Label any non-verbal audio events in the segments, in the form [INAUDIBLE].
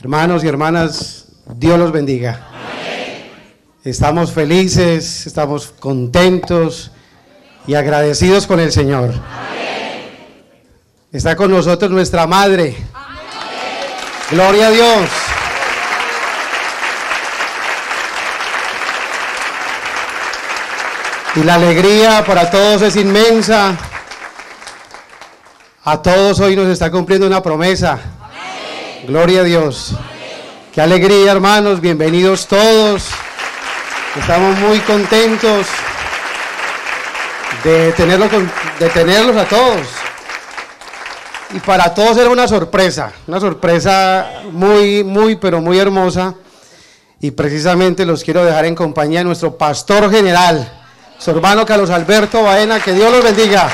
Hermanos y hermanas, Dios los bendiga. Estamos felices, estamos contentos y agradecidos con el Señor. Está con nosotros nuestra Madre. Gloria a Dios. Y la alegría para todos es inmensa. A todos hoy nos está cumpliendo una promesa. Gloria a Dios. Qué alegría, hermanos. Bienvenidos todos. Estamos muy contentos de tenerlos, de tenerlos a todos. Y para todos era una sorpresa, una sorpresa muy, muy, pero muy hermosa. Y precisamente los quiero dejar en compañía de nuestro pastor general, su hermano Carlos Alberto Baena. Que Dios los bendiga.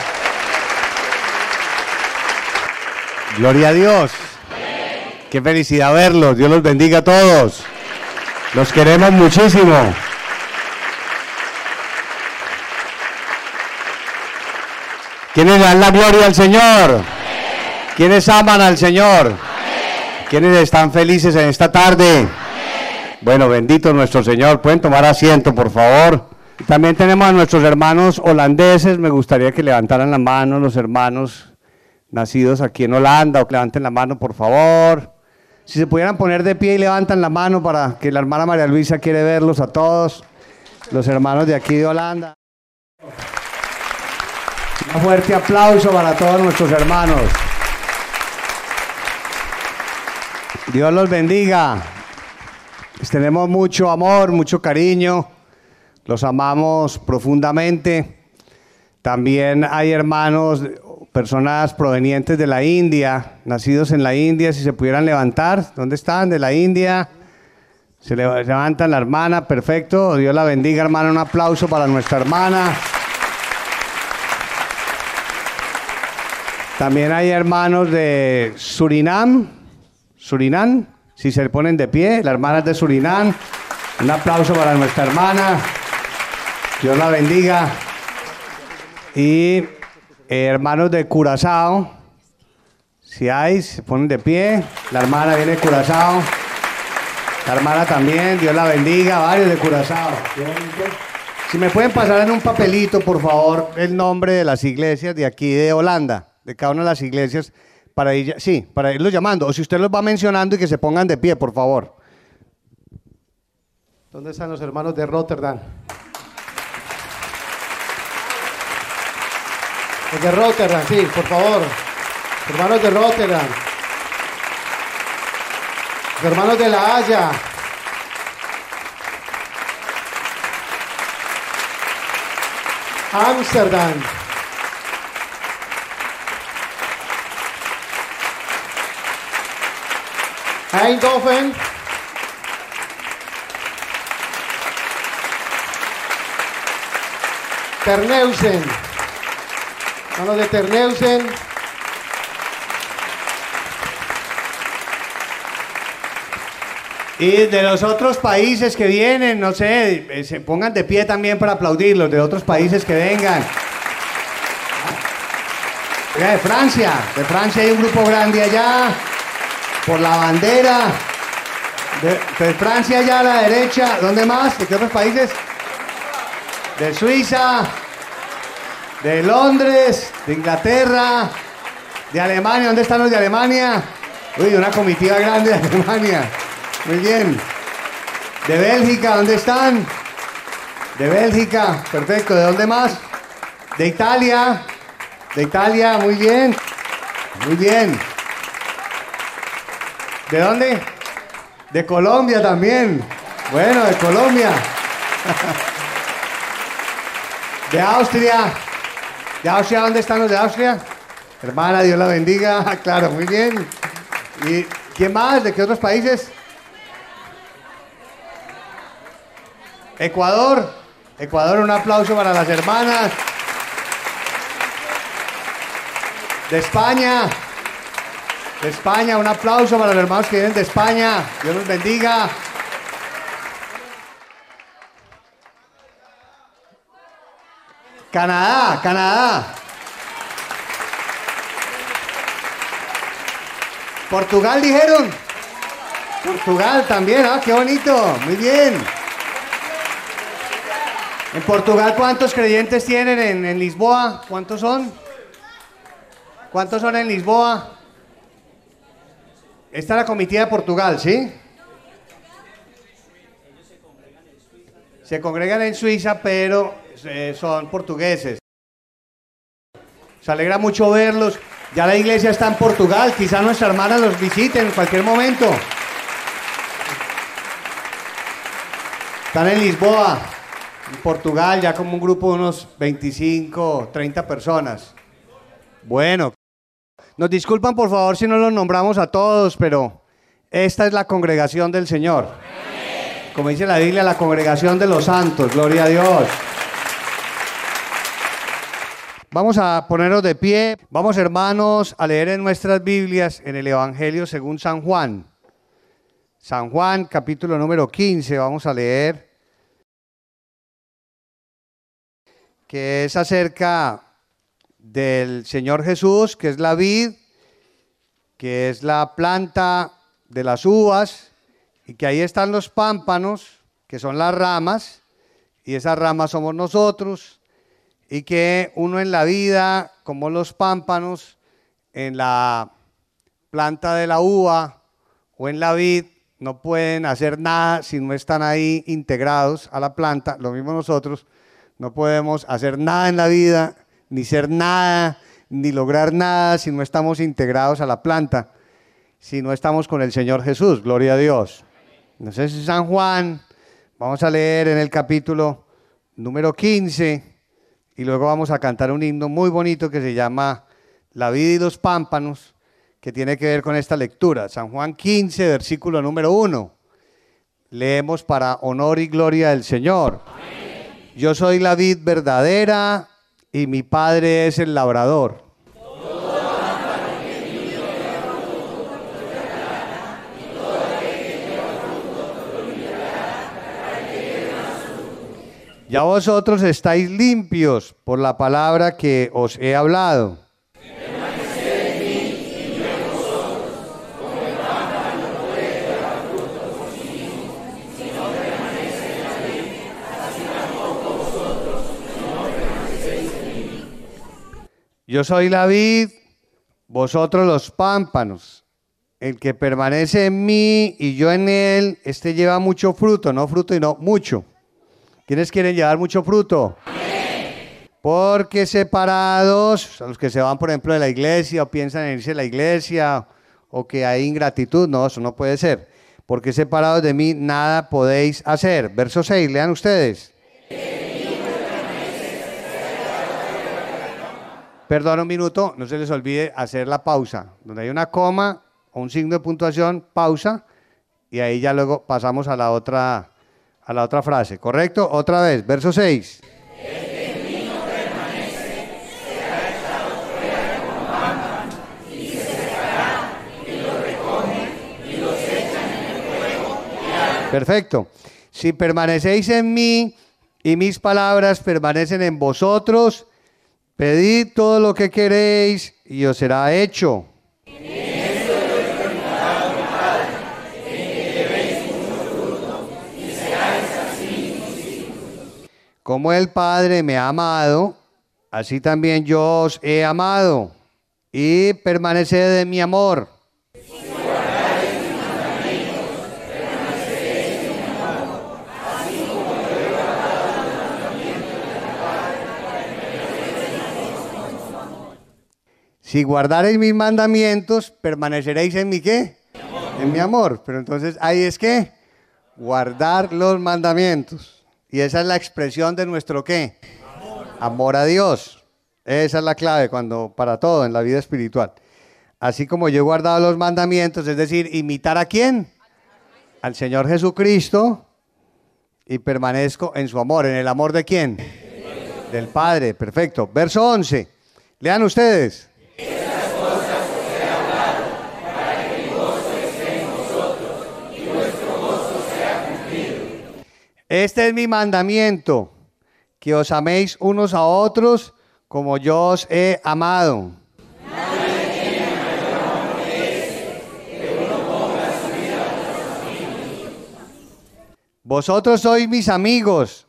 Gloria a Dios. Qué felicidad verlos. Dios los bendiga a todos. Los queremos muchísimo. ¿Quiénes dan la gloria al Señor? ¿Quiénes aman al Señor? ¿Quiénes están felices en esta tarde? Bueno, bendito nuestro Señor. Pueden tomar asiento, por favor. También tenemos a nuestros hermanos holandeses. Me gustaría que levantaran la mano los hermanos nacidos aquí en Holanda o que levanten la mano, por favor. Si se pudieran poner de pie y levantan la mano para que la hermana María Luisa quiere verlos a todos, los hermanos de aquí de Holanda. Un fuerte aplauso para todos nuestros hermanos. Dios los bendiga. Tenemos mucho amor, mucho cariño. Los amamos profundamente. También hay hermanos, personas provenientes de la India, nacidos en la India, si se pudieran levantar. ¿Dónde están? De la India. Se levantan la hermana, perfecto. Dios la bendiga, hermana. Un aplauso para nuestra hermana. También hay hermanos de Surinam, Surinam, si se ponen de pie, la hermana de Surinam. Un aplauso para nuestra hermana. Dios la bendiga. Y hermanos de Curazao, si hay, se ponen de pie. La hermana viene de Curazao. La hermana también, Dios la bendiga. Varios de Curazao. Si me pueden pasar en un papelito, por favor, el nombre de las iglesias de aquí de Holanda de cada una de las iglesias para ir, sí, para irlos llamando. O si usted los va mencionando y que se pongan de pie, por favor. ¿Dónde están los hermanos de Rotterdam? De Rotterdam, sí, por favor. Hermanos de Rotterdam. Hermanos de La Haya. Amsterdam. Eindhoven. Terneuzen. Mano de Terneuzen. Y de los otros países que vienen, no sé, eh, se pongan de pie también para aplaudirlos, de otros países que vengan. de Francia, de Francia hay un grupo grande allá por la bandera de, Francia allá a la derecha. ¿Dónde más? ¿De qué otros países? De Suiza, de Londres, de Inglaterra, de Alemania. ¿Dónde están los de Alemania? Uy, una comitiva grande de Alemania. Muy bien. De Bélgica, ¿dónde están? De Bélgica, perfecto. ¿De dónde más? De Italia. De Italia, muy bien. Muy bien. ¿De dónde? De Colombia también. Bueno, de Colombia. [LAUGHS] De Austria. ¿De Austria dónde están los de Austria? Hermana, Dios la bendiga. [LAUGHS] Claro, muy bien. ¿Y quién más? ¿De qué otros países? Ecuador. Ecuador, un aplauso para las hermanas. De España. De España, un aplauso para los hermanos que vienen de España. Dios los bendiga. Canadá, Canadá. Portugal dijeron. Portugal también, ah, qué bonito, muy bien. En Portugal, ¿cuántos creyentes tienen en, Lisboa? ¿Cuántos son? ¿Cuántos son en Lisboa? Esta es la comitiva de Portugal, ¿sí? Se congregan en Suiza, pero eh, son portugueses. Se alegra mucho verlos. Ya la iglesia está en Portugal, quizá nuestra hermana los visiten en cualquier momento. Están en Lisboa, en Portugal, ya como un grupo de unos 25, 30 personas. Bueno, nos disculpan por favor si no los nombramos a todos, pero esta es la congregación del Señor. Como dice la Biblia, la congregación de los santos, gloria a Dios. Vamos a ponernos de pie, vamos hermanos a leer en nuestras Biblias en el Evangelio según San Juan. San Juan, capítulo número 15, vamos a leer, que es acerca del Señor Jesús, que es la vid, que es la planta de las uvas, y que ahí están los pámpanos, que son las ramas, y esas ramas somos nosotros, y que uno en la vida, como los pámpanos, en la planta de la uva o en la vid, no pueden hacer nada si no están ahí integrados a la planta. Lo mismo nosotros, no podemos hacer nada en la vida, ni ser nada, ni lograr nada si no estamos integrados a la planta, si no estamos con el Señor Jesús. Gloria a Dios. Entonces, San Juan, vamos a leer en el capítulo número 15 y luego vamos a cantar un himno muy bonito que se llama La vida y los pámpanos que tiene que ver con esta lectura. San Juan 15, versículo número 1. Leemos para honor y gloria del Señor. Yo soy la vid verdadera y mi Padre es el labrador. Ya vosotros estáis limpios por la palabra que os he hablado. Yo soy la vid, vosotros los pámpanos. El que permanece en mí y yo en él, este lleva mucho fruto, no fruto y no mucho. ¿Quiénes quieren llevar mucho fruto? Porque separados, los que se van, por ejemplo, de la iglesia o piensan en irse a la iglesia o que hay ingratitud, no, eso no puede ser. Porque separados de mí nada podéis hacer. Verso 6, lean ustedes. Perdón un minuto, no se les olvide hacer la pausa. Donde hay una coma o un signo de puntuación, pausa, y ahí ya luego pasamos a la otra, a la otra frase. ¿Correcto? Otra vez, verso 6. Perfecto. Si permanecéis en mí y mis palabras permanecen en vosotros, Pedid todo lo que queréis y os será hecho. Como el Padre me ha amado, así también yo os he amado, y permaneced en mi amor. Si guardareis mis mandamientos, permaneceréis en mi qué? En mi amor. Pero entonces ahí es que guardar los mandamientos. Y esa es la expresión de nuestro qué? Amor. Amor a Dios. Esa es la clave cuando para todo en la vida espiritual. Así como yo he guardado los mandamientos, es decir, imitar a quién? Al Señor Jesucristo y permanezco en su amor. ¿En el amor de quién? Del Padre. Perfecto. Verso 11. Lean ustedes. Este es mi mandamiento, que os améis unos a otros como yo os he amado. Vosotros sois mis amigos.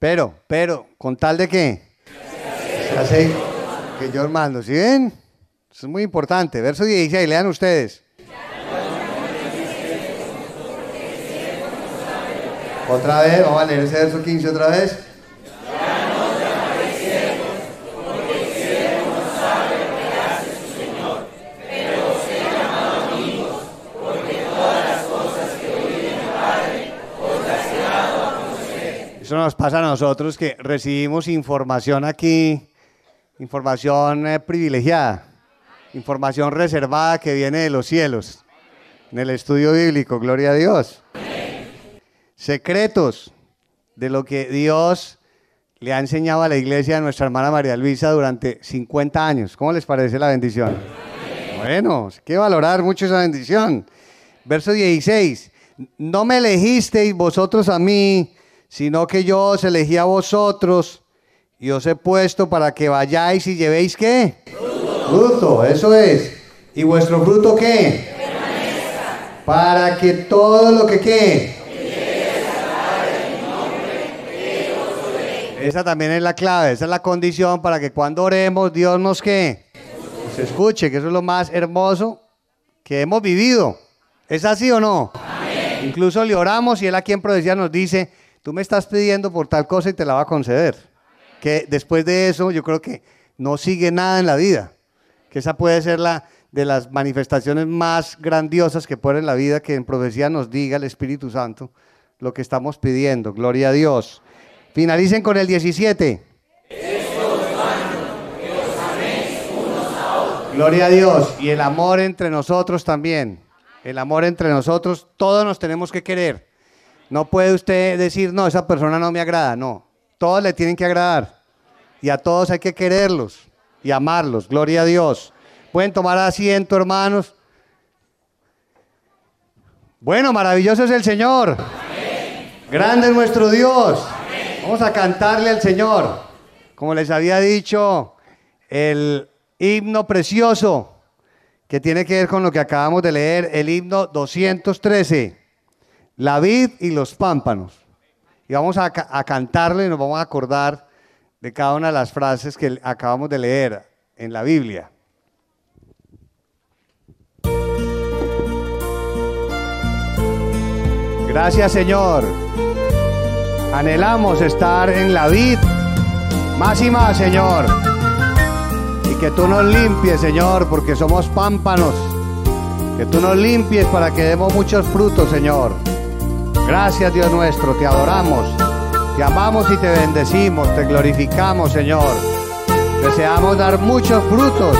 Pero, pero, ¿con tal de qué? Se que yo mando, ¿sí ven? Eso es muy importante. Verso 16, lean ustedes. Otra vez, vamos a leer ese verso 15 otra vez. Eso nos pasa a nosotros que recibimos información aquí, información eh, privilegiada, información reservada que viene de los cielos, en el estudio bíblico, gloria a Dios. Secretos de lo que Dios le ha enseñado a la iglesia a nuestra hermana María Luisa durante 50 años. ¿Cómo les parece la bendición? Bueno, hay que valorar mucho esa bendición. Verso 16, no me elegisteis vosotros a mí, sino que yo os elegí a vosotros y os he puesto para que vayáis y llevéis qué? Fruto. eso es. ¿Y vuestro fruto qué? Para que todo lo que qué? Esa también es la clave, esa es la condición para que cuando oremos Dios nos qué? Se escuche, que eso es lo más hermoso que hemos vivido. ¿Es así o no? Incluso le oramos y él aquí en Providencia nos dice, tú me estás pidiendo por tal cosa y te la va a conceder. Que después de eso yo creo que no sigue nada en la vida. Que esa puede ser la de las manifestaciones más grandiosas que puede en la vida, que en profecía nos diga el Espíritu Santo lo que estamos pidiendo. Gloria a Dios. Finalicen con el 17. Gloria a Dios. Y el amor entre nosotros también. El amor entre nosotros, todos nos tenemos que querer. No puede usted decir, no, esa persona no me agrada. No, todos le tienen que agradar. Y a todos hay que quererlos y amarlos. Gloria a Dios. Pueden tomar asiento, hermanos. Bueno, maravilloso es el Señor. Grande es nuestro Dios. Vamos a cantarle al Señor. Como les había dicho, el himno precioso que tiene que ver con lo que acabamos de leer, el himno 213 la vid y los pámpanos. Y vamos a, cantarle y nos vamos a acordar de cada una de las frases que acabamos de leer en la Biblia. Gracias Señor. Anhelamos estar en la vid más y más Señor. Y que tú nos limpies Señor porque somos pámpanos. Que tú nos limpies para que demos muchos frutos Señor. Gracias Dios nuestro, te adoramos, te amamos y te bendecimos, te glorificamos Señor. Deseamos dar muchos frutos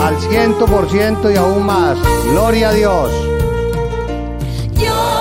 al ciento por ciento y aún más. Gloria a Dios. nada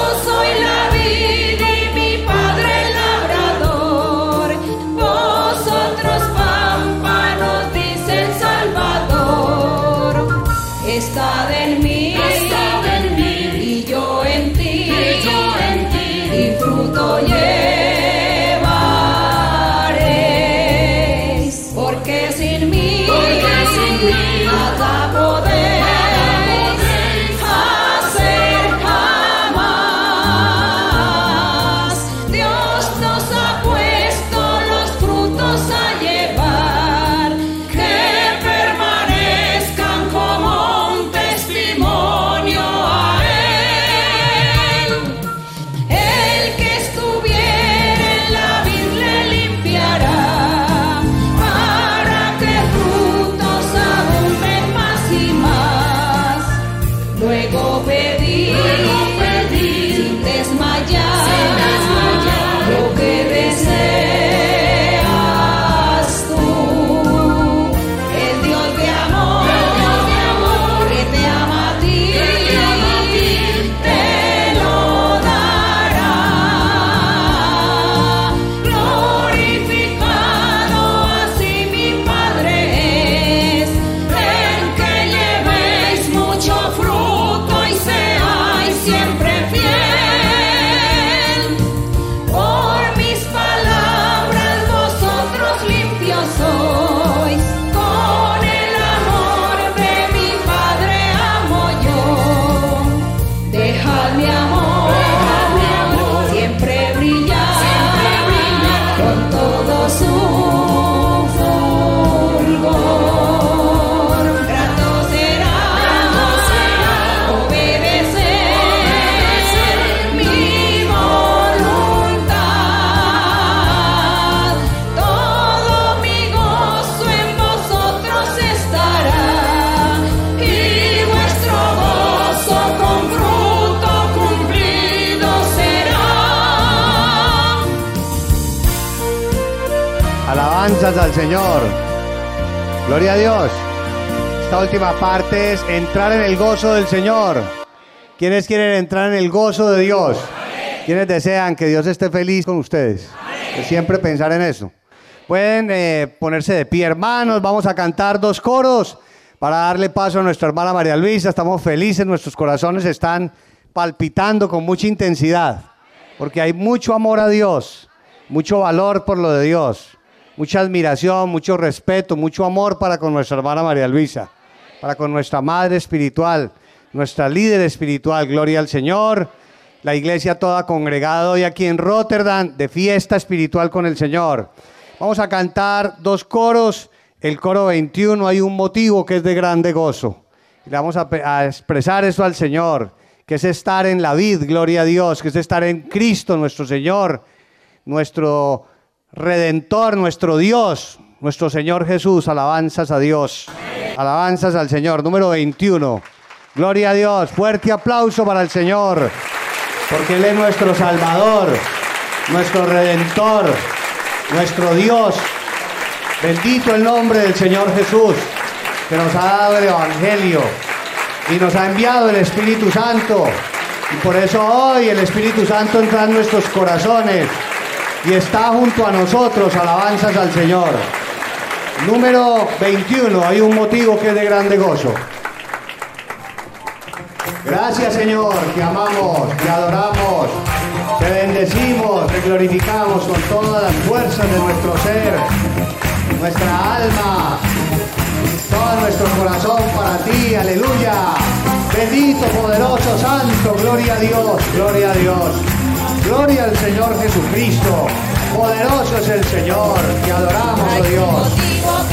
Señor. Gloria a Dios. Esta última parte es entrar en el gozo del Señor. ¿Quiénes quieren entrar en el gozo de Dios? ¿Quiénes desean que Dios esté feliz con ustedes? Siempre pensar en eso. Pueden eh, ponerse de pie, hermanos. Vamos a cantar dos coros para darle paso a nuestra hermana María Luisa. Estamos felices, nuestros corazones están palpitando con mucha intensidad, porque hay mucho amor a Dios, mucho valor por lo de Dios, mucha admiración, mucho respeto, mucho amor para con nuestra hermana María Luisa, para con nuestra madre espiritual, nuestra líder espiritual. Gloria al Señor. La iglesia toda congregada hoy aquí en Rotterdam de fiesta espiritual con el Señor. Vamos a cantar dos coros. El coro 21 hay un motivo que es de grande gozo. Y le vamos a, expresar eso al Señor, que es estar en la vid, gloria a Dios, que es estar en Cristo nuestro Señor, nuestro Redentor, nuestro Dios, nuestro Señor Jesús. Alabanzas a Dios. Alabanzas al Señor. Número 21. Gloria a Dios. Fuerte aplauso para el Señor, porque Él es nuestro Salvador, nuestro Redentor nuestro Dios. Bendito el nombre del Señor Jesús, que nos ha dado el Evangelio y nos ha enviado el Espíritu Santo. Y por eso hoy el Espíritu Santo entra en nuestros corazones y está junto a nosotros. Alabanzas al Señor. Número 21. Hay un motivo que es de grande gozo. Gracias Señor, te amamos, te adoramos. Te bendecimos, te glorificamos con todas las fuerzas de nuestro ser, nuestra alma, todo nuestro corazón para ti, aleluya. Bendito, poderoso, santo, gloria a Dios, gloria a Dios. Gloria al Señor Jesucristo. Poderoso es el Señor, te adoramos, oh Dios.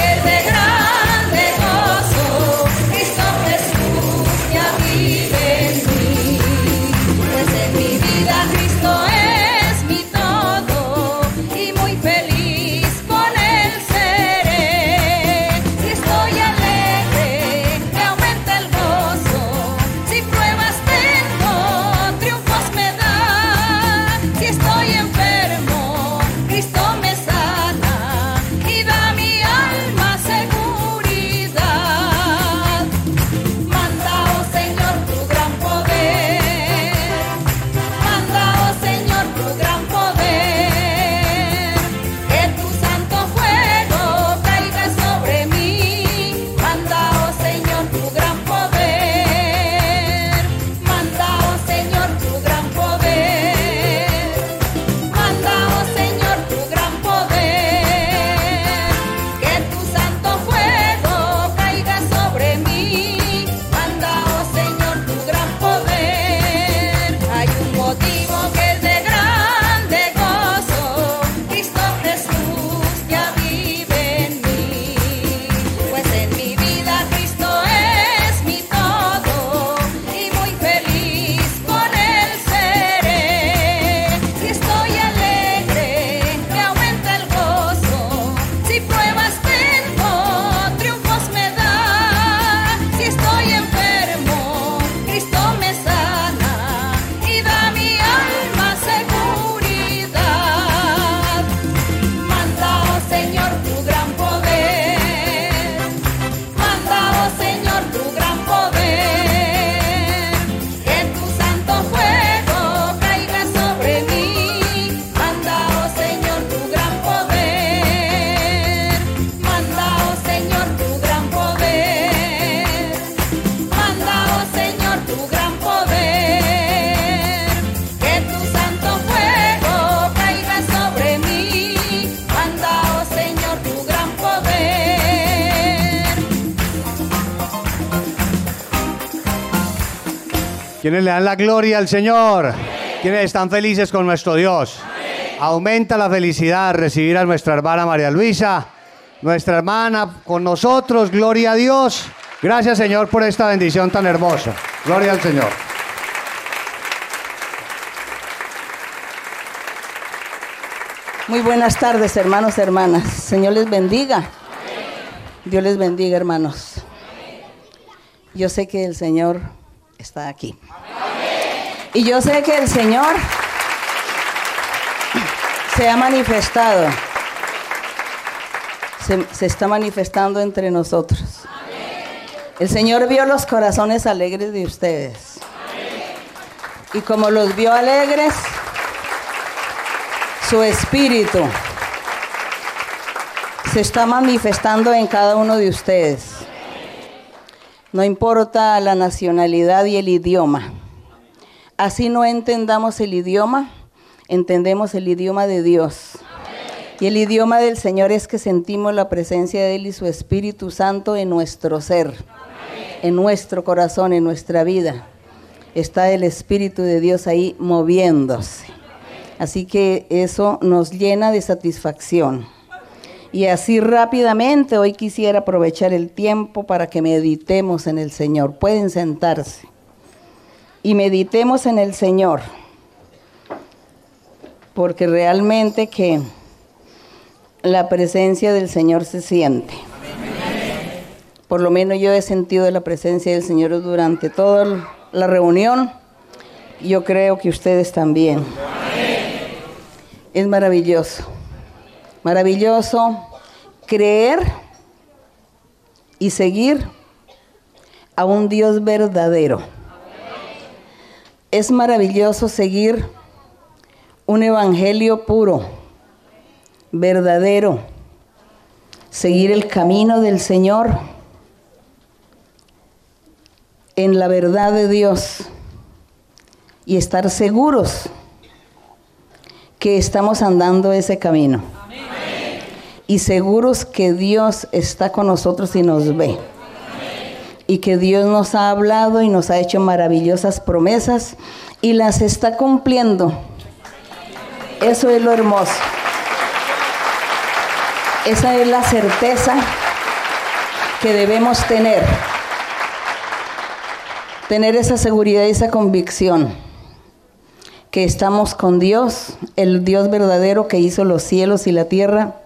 ¿Quiénes le dan la gloria al Señor? ¿Quiénes están felices con nuestro Dios? Aumenta la felicidad recibir a nuestra hermana María Luisa, nuestra hermana con nosotros, gloria a Dios. Gracias Señor por esta bendición tan hermosa. Gloria al Señor. Muy buenas tardes, hermanos, hermanas. Señor les bendiga. Dios les bendiga, hermanos. Yo sé que el Señor está aquí. Y yo sé que el Señor se ha manifestado se, está manifestando entre nosotros. El Señor vio los corazones alegres de ustedes. Y como los vio alegres, su espíritu se está manifestando en cada uno de ustedes. No importa la nacionalidad y el idioma. Así no entendamos el idioma, entendemos el idioma de Dios. Y el idioma del Señor es que sentimos la presencia de Él y su Espíritu Santo en nuestro ser, en nuestro corazón, en nuestra vida. Está el Espíritu de Dios ahí moviéndose. Así que eso nos llena de satisfacción. Y así rápidamente hoy quisiera aprovechar el tiempo para que meditemos en el Señor. Pueden sentarse. Y meditemos en el Señor. Porque realmente que la presencia del Señor se siente. Por lo menos yo he sentido la presencia del Señor durante toda la reunión. Yo creo que ustedes también. Es maravilloso. Maravilloso creer y seguir a un Dios verdadero. Es maravilloso seguir un evangelio puro, verdadero, seguir el camino del Señor en la verdad de Dios y estar seguros que estamos andando ese camino. Y seguros que Dios está con nosotros y nos ve. Y que Dios nos ha hablado y nos ha hecho maravillosas promesas y las está cumpliendo. Eso es lo hermoso. Esa es la certeza que debemos tener. Tener esa seguridad y esa convicción que estamos con Dios, el Dios verdadero que hizo los cielos y la tierra,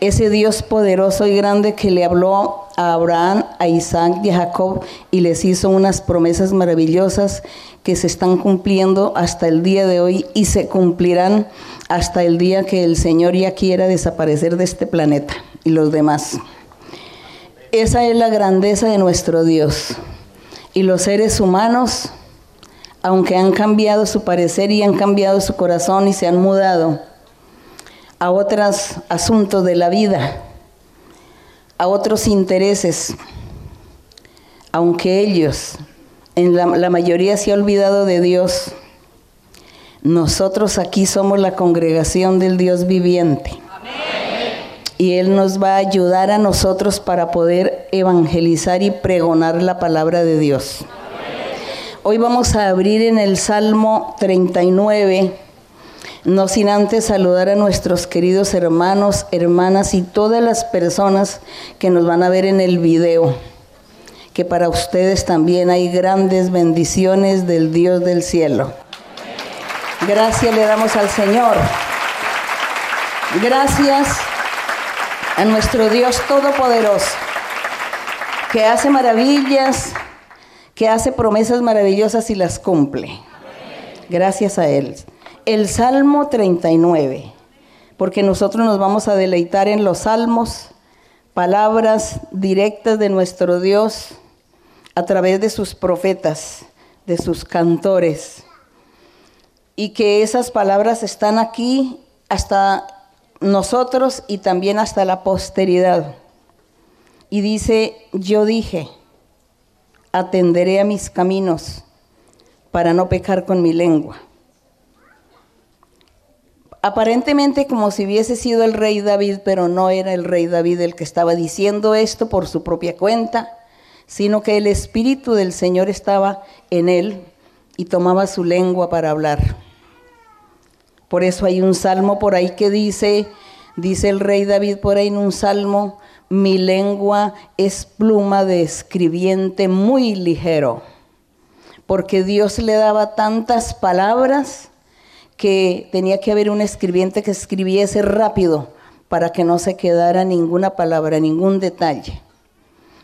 ese Dios poderoso y grande que le habló a Abraham, a Isaac y a Jacob y les hizo unas promesas maravillosas que se están cumpliendo hasta el día de hoy y se cumplirán hasta el día que el Señor ya quiera desaparecer de este planeta y los demás. Esa es la grandeza de nuestro Dios. Y los seres humanos aunque han cambiado su parecer y han cambiado su corazón y se han mudado a otros asuntos de la vida, a otros intereses, aunque ellos, en la, la mayoría se ha olvidado de Dios, nosotros aquí somos la congregación del Dios viviente. Y Él nos va a ayudar a nosotros para poder evangelizar y pregonar la palabra de Dios. Hoy vamos a abrir en el Salmo 39, no sin antes saludar a nuestros queridos hermanos, hermanas y todas las personas que nos van a ver en el video, que para ustedes también hay grandes bendiciones del Dios del cielo. Gracias le damos al Señor. Gracias a nuestro Dios Todopoderoso, que hace maravillas que hace promesas maravillosas y las cumple. Gracias a Él. El Salmo 39, porque nosotros nos vamos a deleitar en los salmos, palabras directas de nuestro Dios a través de sus profetas, de sus cantores, y que esas palabras están aquí hasta nosotros y también hasta la posteridad. Y dice, yo dije, atenderé a mis caminos para no pecar con mi lengua. Aparentemente como si hubiese sido el rey David, pero no era el rey David el que estaba diciendo esto por su propia cuenta, sino que el Espíritu del Señor estaba en él y tomaba su lengua para hablar. Por eso hay un salmo por ahí que dice, dice el rey David por ahí en un salmo, mi lengua es pluma de escribiente muy ligero, porque Dios le daba tantas palabras que tenía que haber un escribiente que escribiese rápido para que no se quedara ninguna palabra, ningún detalle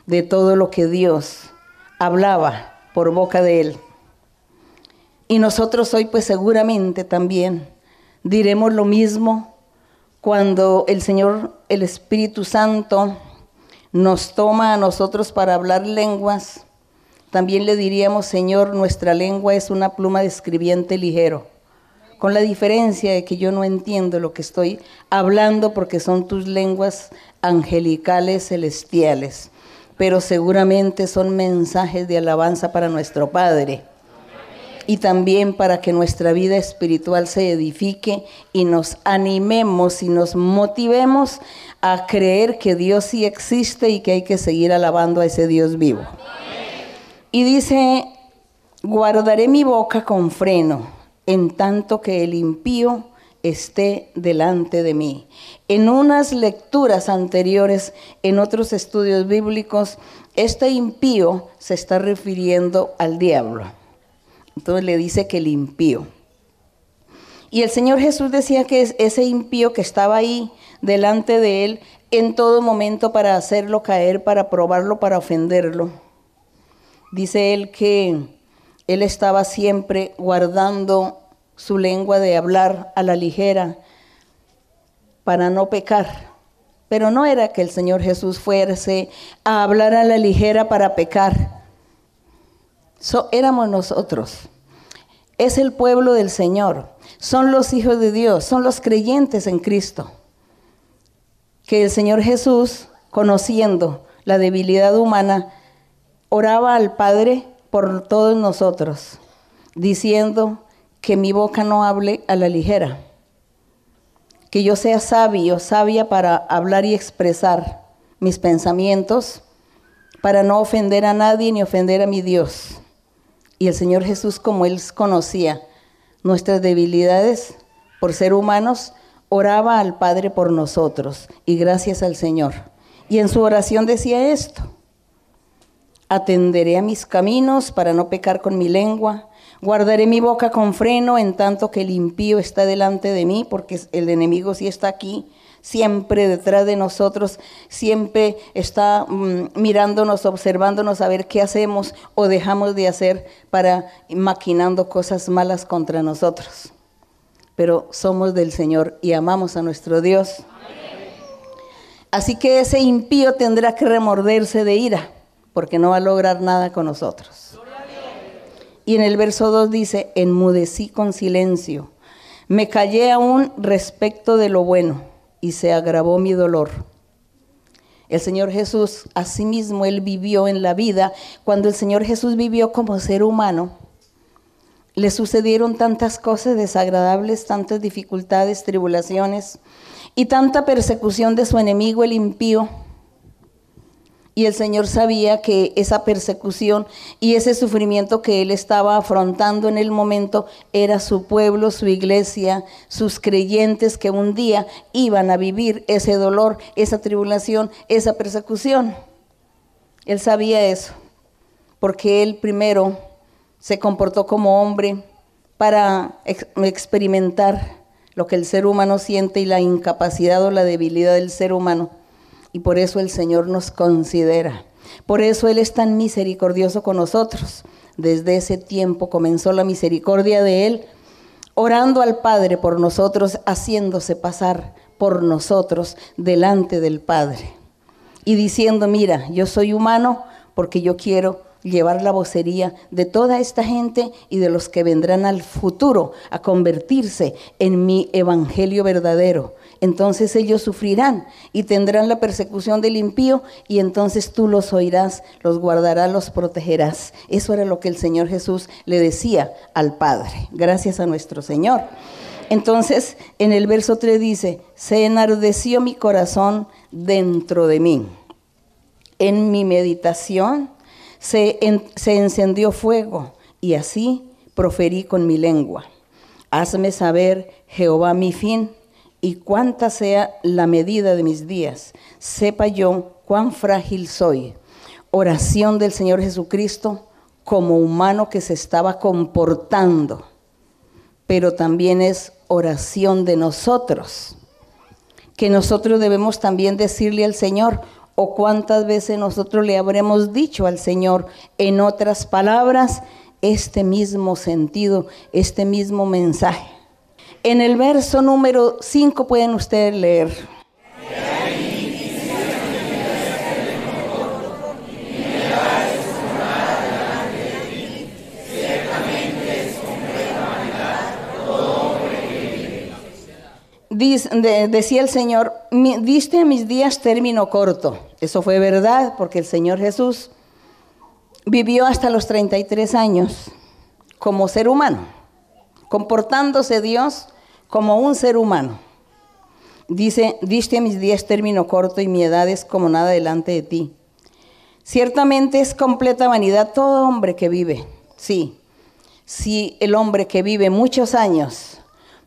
de todo lo que Dios hablaba por boca de él. Y nosotros hoy pues seguramente también diremos lo mismo cuando el Señor, el Espíritu Santo, nos toma a nosotros para hablar lenguas, también le diríamos, Señor, nuestra lengua es una pluma de escribiente ligero, con la diferencia de que yo no entiendo lo que estoy hablando porque son tus lenguas angelicales celestiales, pero seguramente son mensajes de alabanza para nuestro Padre y también para que nuestra vida espiritual se edifique y nos animemos y nos motivemos a creer que Dios sí existe y que hay que seguir alabando a ese Dios vivo. Y dice, guardaré mi boca con freno en tanto que el impío esté delante de mí. En unas lecturas anteriores, en otros estudios bíblicos, este impío se está refiriendo al diablo. Entonces le dice que el impío. Y el Señor Jesús decía que es ese impío que estaba ahí delante de él en todo momento para hacerlo caer, para probarlo, para ofenderlo. Dice él que él estaba siempre guardando su lengua de hablar a la ligera para no pecar. Pero no era que el Señor Jesús fuese a hablar a la ligera para pecar éramos nosotros. Es el pueblo del Señor. Son los hijos de Dios. Son los creyentes en Cristo. Que el Señor Jesús, conociendo la debilidad humana, oraba al Padre por todos nosotros, diciendo que mi boca no hable a la ligera, que yo sea sabio, sabia para hablar y expresar mis pensamientos, para no ofender a nadie ni ofender a mi Dios. Y el Señor Jesús, como Él conocía nuestras debilidades por ser humanos, oraba al Padre por nosotros y gracias al Señor. Y en su oración decía esto, atenderé a mis caminos para no pecar con mi lengua, guardaré mi boca con freno en tanto que el impío está delante de mí, porque el enemigo sí está aquí, siempre detrás de nosotros, siempre está mm, mirándonos, observándonos a ver qué hacemos o dejamos de hacer para maquinando cosas malas contra nosotros. Pero somos del Señor y amamos a nuestro Dios. Así que ese impío tendrá que remorderse de ira, porque no va a lograr nada con nosotros. Y en el verso 2 dice, enmudecí con silencio, me callé aún respecto de lo bueno y se agravó mi dolor. El Señor Jesús, asimismo, Él vivió en la vida. Cuando el Señor Jesús vivió como ser humano, le sucedieron tantas cosas desagradables, tantas dificultades, tribulaciones y tanta persecución de su enemigo, el impío y el Señor sabía que esa persecución y ese sufrimiento que él estaba afrontando en el momento era su pueblo, su iglesia, sus creyentes que un día iban a vivir ese dolor, esa tribulación, esa persecución. Él sabía eso, porque él primero se comportó como hombre para experimentar lo que el ser humano siente y la incapacidad o la debilidad del ser humano y por eso el Señor nos considera. Por eso Él es tan misericordioso con nosotros. Desde ese tiempo comenzó la misericordia de Él, orando al Padre por nosotros, haciéndose pasar por nosotros delante del Padre. Y diciendo, mira, yo soy humano porque yo quiero llevar la vocería de toda esta gente y de los que vendrán al futuro a convertirse en mi evangelio verdadero. Entonces ellos sufrirán y tendrán la persecución del impío y entonces tú los oirás, los guardarás, los protegerás. Eso era lo que el Señor Jesús le decía al Padre. Gracias a nuestro Señor. Entonces en el verso 3 dice, se enardeció mi corazón dentro de mí. En mi meditación se, encendió fuego y así proferí con mi lengua. Hazme saber, Jehová, mi fin y cuánta sea la medida de mis días. Sepa yo cuán frágil soy. Oración del Señor Jesucristo como humano que se estaba comportando, pero también es oración de nosotros, que nosotros debemos también decirle al Señor, o cuántas veces nosotros le habremos dicho al Señor en otras palabras este mismo sentido, este mismo mensaje. En el verso número 5 pueden ustedes leer. decía el Señor, diste a mis días término corto. Eso fue verdad, porque el Señor Jesús vivió hasta los 33 años como ser humano, comportándose Dios como un ser humano. Dice, diste mis días término corto y mi edad es como nada delante de ti. Ciertamente es completa vanidad todo hombre que vive. Sí, si el hombre que vive muchos años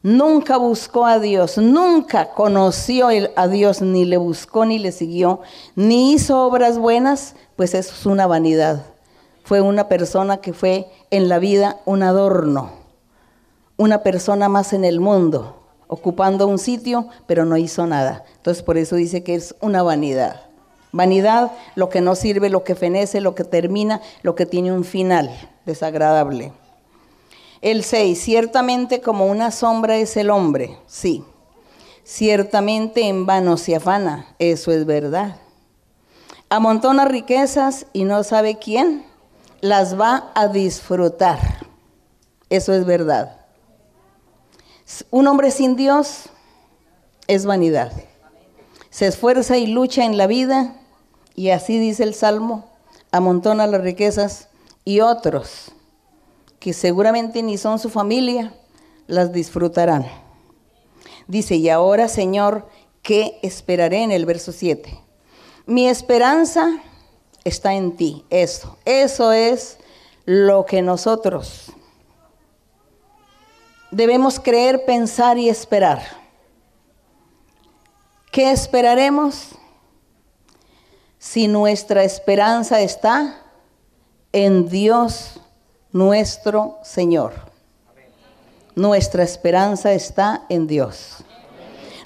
nunca buscó a Dios, nunca conoció a Dios, ni le buscó, ni le siguió, ni hizo obras buenas, pues eso es una vanidad. Fue una persona que fue en la vida un adorno, una persona más en el mundo, ocupando un sitio, pero no hizo nada. Entonces por eso dice que es una vanidad. Vanidad, lo que no sirve, lo que fenece, lo que termina, lo que tiene un final desagradable. El 6, ciertamente como una sombra es el hombre, sí. Ciertamente en vano se afana, eso es verdad. Amontona riquezas y no sabe quién las va a disfrutar, eso es verdad. Un hombre sin Dios es vanidad. Se esfuerza y lucha en la vida y así dice el Salmo, amontona las riquezas y otros que seguramente ni son su familia, las disfrutarán. Dice, y ahora Señor, ¿qué esperaré en el verso 7? Mi esperanza está en ti, eso, eso es lo que nosotros debemos creer, pensar y esperar. ¿Qué esperaremos si nuestra esperanza está en Dios nuestro Señor. Nuestra esperanza está en Dios.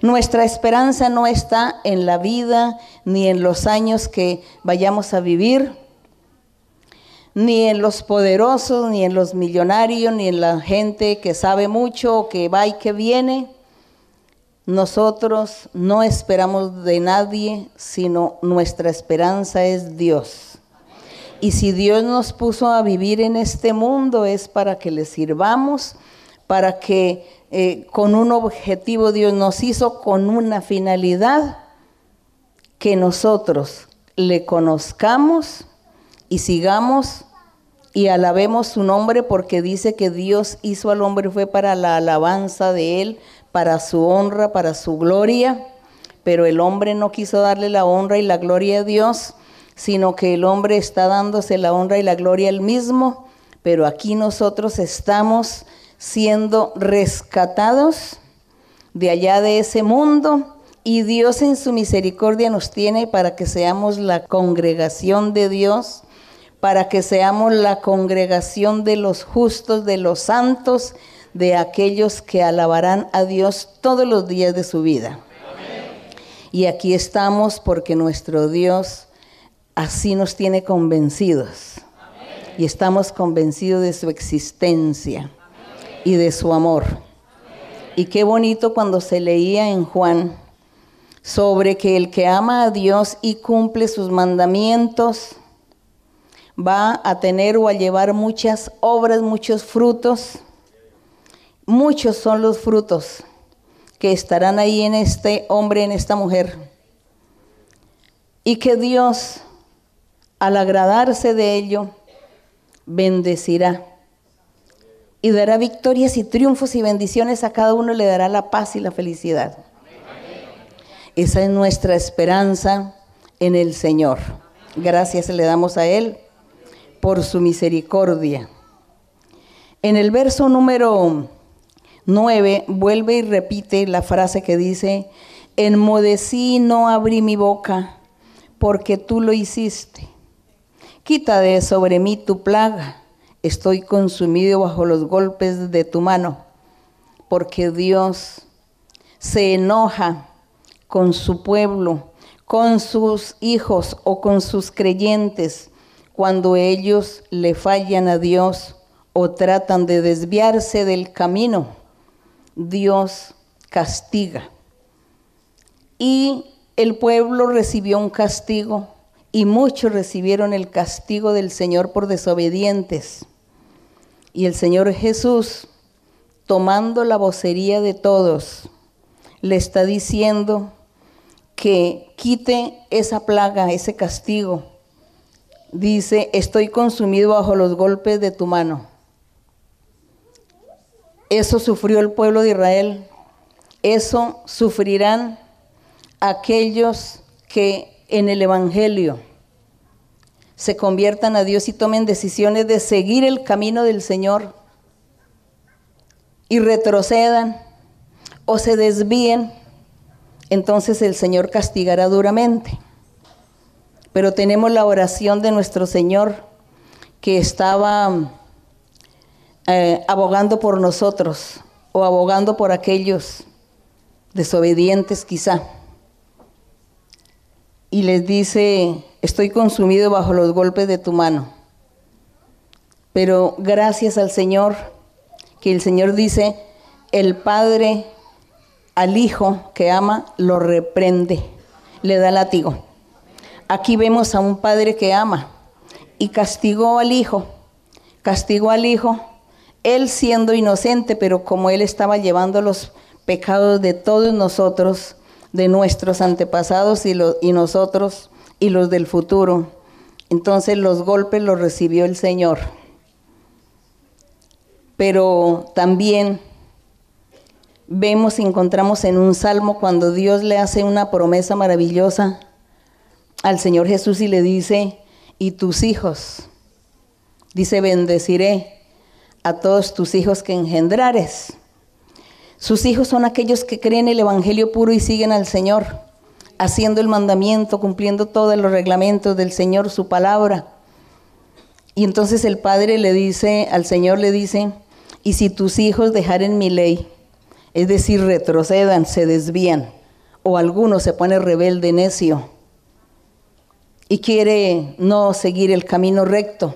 Nuestra esperanza no está en la vida ni en los años que vayamos a vivir, ni en los poderosos, ni en los millonarios, ni en la gente que sabe mucho, que va y que viene. Nosotros no esperamos de nadie, sino nuestra esperanza es Dios. Y si Dios nos puso a vivir en este mundo es para que le sirvamos, para que eh, con un objetivo Dios nos hizo, con una finalidad, que nosotros le conozcamos y sigamos y alabemos su nombre porque dice que Dios hizo al hombre fue para la alabanza de él, para su honra, para su gloria, pero el hombre no quiso darle la honra y la gloria a Dios sino que el hombre está dándose la honra y la gloria al mismo, pero aquí nosotros estamos siendo rescatados de allá de ese mundo y Dios en su misericordia nos tiene para que seamos la congregación de Dios, para que seamos la congregación de los justos, de los santos, de aquellos que alabarán a Dios todos los días de su vida. Y aquí estamos porque nuestro Dios así nos tiene convencidos. Y estamos convencidos de su existencia y de su amor. Y qué bonito cuando se leía en Juan sobre que el que ama a Dios y cumple sus mandamientos va a tener o a llevar muchas obras, muchos frutos. Muchos son los frutos que estarán ahí en este hombre, en esta mujer. Y que Dios al agradarse de ello, bendecirá y dará victorias y triunfos y bendiciones a cada uno, le dará la paz y la felicidad. Esa es nuestra esperanza en el Señor. Gracias le damos a Él por su misericordia. En el verso número 9 vuelve y repite la frase que dice, enmudecí no abrí mi boca porque tú lo hiciste. Quita de sobre mí tu plaga. Estoy consumido bajo los golpes de tu mano, porque Dios se enoja con su pueblo, con sus hijos o con sus creyentes cuando ellos le fallan a Dios o tratan de desviarse del camino Dios castiga. Y el pueblo recibió un castigo y muchos recibieron el castigo del Señor por desobedientes. Y el Señor Jesús, tomando la vocería de todos, le está diciendo que quite esa plaga, ese castigo. Dice, estoy consumido bajo los golpes de tu mano. Eso sufrió el pueblo de Israel. Eso sufrirán aquellos que en el Evangelio se conviertan a Dios y tomen decisiones de seguir el camino del Señor y retrocedan o se desvíen, entonces el Señor castigará duramente. Pero tenemos la oración de nuestro Señor que estaba eh, abogando por nosotros o abogando por aquellos desobedientes quizá y les dice, estoy consumido bajo los golpes de tu mano. Pero gracias al Señor, que el Señor dice, el Padre al Hijo que ama lo reprende, le da látigo. Aquí vemos a un Padre que ama y castigó al Hijo, castigó al Hijo, él siendo inocente, pero como él estaba llevando los pecados de todos nosotros, de nuestros antepasados y, nosotros y los del futuro. Entonces los golpes los recibió el Señor. Pero también vemos encontramos en un salmo cuando Dios le hace una promesa maravillosa al Señor Jesús y le dice, y tus hijos, dice, bendeciré a todos tus hijos que engendrares. Sus hijos son aquellos que creen el Evangelio puro y siguen al Señor, haciendo el mandamiento, cumpliendo todos los reglamentos del Señor, su palabra. Y entonces el Padre le dice, al Señor le dice, y si tus hijos dejaren mi ley, es decir, retrocedan, se desvían, o alguno se pone rebelde, necio, y quiere no seguir el camino recto,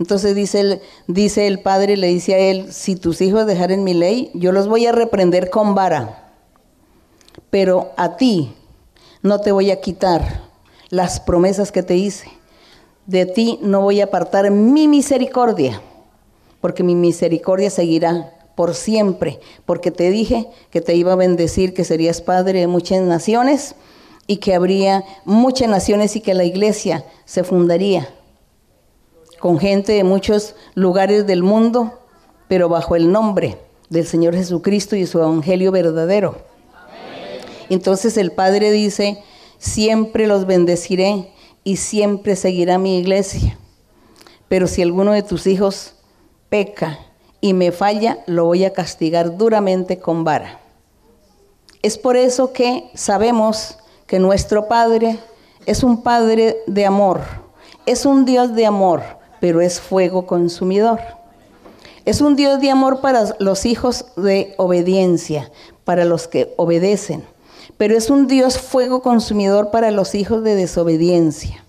entonces dice el, dice el padre, le dice a él, si tus hijos dejaren mi ley, yo los voy a reprender con vara, pero a ti no te voy a quitar las promesas que te hice. De ti no voy a apartar mi misericordia, porque mi misericordia seguirá por siempre, porque te dije que te iba a bendecir, que serías padre de muchas naciones y que habría muchas naciones y que la iglesia se fundaría con gente de muchos lugares del mundo, pero bajo el nombre del Señor Jesucristo y su Evangelio verdadero. Entonces el Padre dice, siempre los bendeciré y siempre seguirá mi iglesia. Pero si alguno de tus hijos peca y me falla, lo voy a castigar duramente con vara. Es por eso que sabemos que nuestro Padre es un Padre de amor, es un Dios de amor pero es fuego consumidor. Es un Dios de amor para los hijos de obediencia, para los que obedecen, pero es un Dios fuego consumidor para los hijos de desobediencia.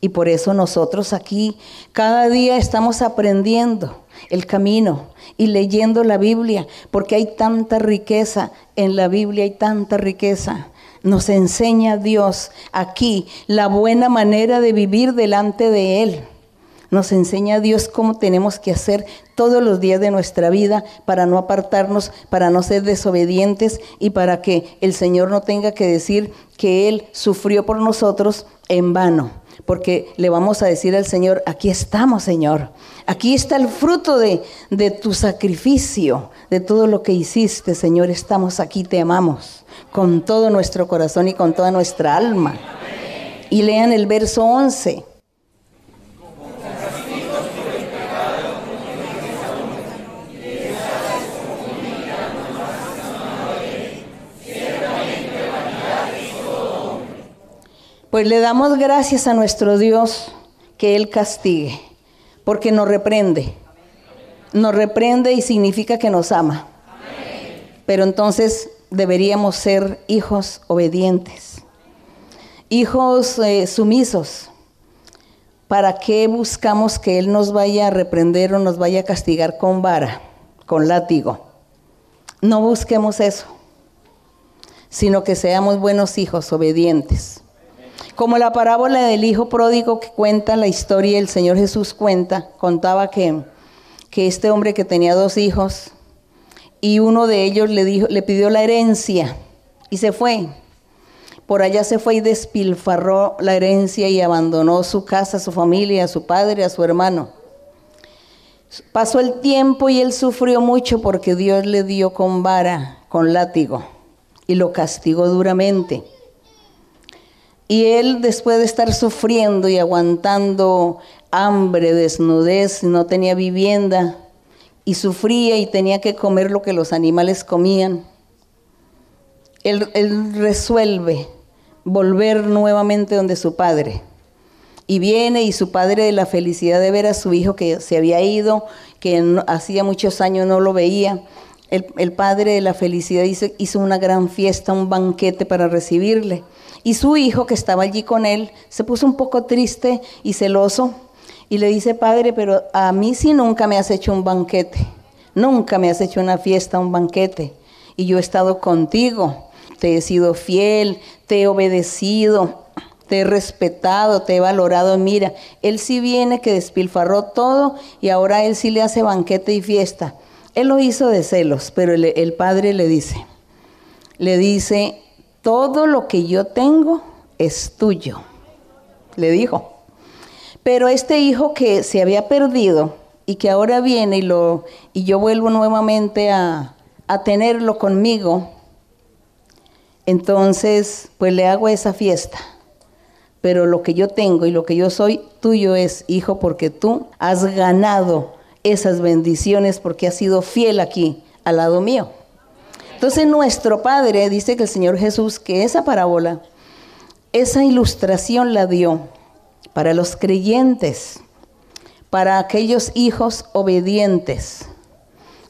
Y por eso nosotros aquí cada día estamos aprendiendo el camino y leyendo la Biblia, porque hay tanta riqueza en la Biblia, hay tanta riqueza. Nos enseña Dios aquí la buena manera de vivir delante de Él. Nos enseña Dios cómo tenemos que hacer todos los días de nuestra vida para no apartarnos, para no ser desobedientes y para que el Señor no tenga que decir que Él sufrió por nosotros en vano. Porque le vamos a decir al Señor, aquí estamos, Señor. Aquí está el fruto de, de tu sacrificio, de todo lo que hiciste, Señor. Estamos aquí, te amamos con todo nuestro corazón y con toda nuestra alma. Y lean el verso 11. Pues le damos gracias a nuestro Dios que Él castigue, porque nos reprende. Nos reprende y significa que nos ama. Pero entonces deberíamos ser hijos obedientes, hijos eh, sumisos. ¿Para qué buscamos que Él nos vaya a reprender o nos vaya a castigar con vara, con látigo? No busquemos eso, sino que seamos buenos hijos, obedientes. Como la parábola del hijo pródigo que cuenta la historia, el Señor Jesús cuenta, contaba que, que este hombre que tenía dos hijos y uno de ellos le, dijo, le pidió la herencia y se fue. Por allá se fue y despilfarró la herencia y abandonó su casa, su familia, a su padre, a su hermano. Pasó el tiempo y él sufrió mucho porque Dios le dio con vara, con látigo, y lo castigó duramente. Y él, después de estar sufriendo y aguantando hambre, desnudez, no tenía vivienda, y sufría y tenía que comer lo que los animales comían, él, resuelve volver nuevamente donde su padre. Y viene y su padre de la felicidad de ver a su hijo que se había ido, que hacía muchos años no lo veía, el, padre de la felicidad hizo, hizo una gran fiesta, un banquete para recibirle. Y su hijo, que estaba allí con él, se puso un poco triste y celoso y le dice, padre, pero a mí sí nunca me has hecho un banquete, nunca me has hecho una fiesta, un banquete. Y yo he estado contigo, te he sido fiel, te he obedecido, te he respetado, te he valorado. Mira, él sí viene que despilfarró todo y ahora él sí le hace banquete y fiesta. Él lo hizo de celos, pero el, el padre le dice, le dice, todo lo que yo tengo es tuyo, le dijo. Pero este hijo que se había perdido y que ahora viene y, yo vuelvo nuevamente a, a tenerlo conmigo, entonces pues le hago esa fiesta. Pero lo que yo tengo y lo que yo soy tuyo es, hijo, porque tú has ganado esas bendiciones porque has sido fiel aquí al lado mío. Entonces nuestro Padre dice que el Señor Jesús, que esa parábola, esa ilustración la dio para los creyentes, para aquellos hijos obedientes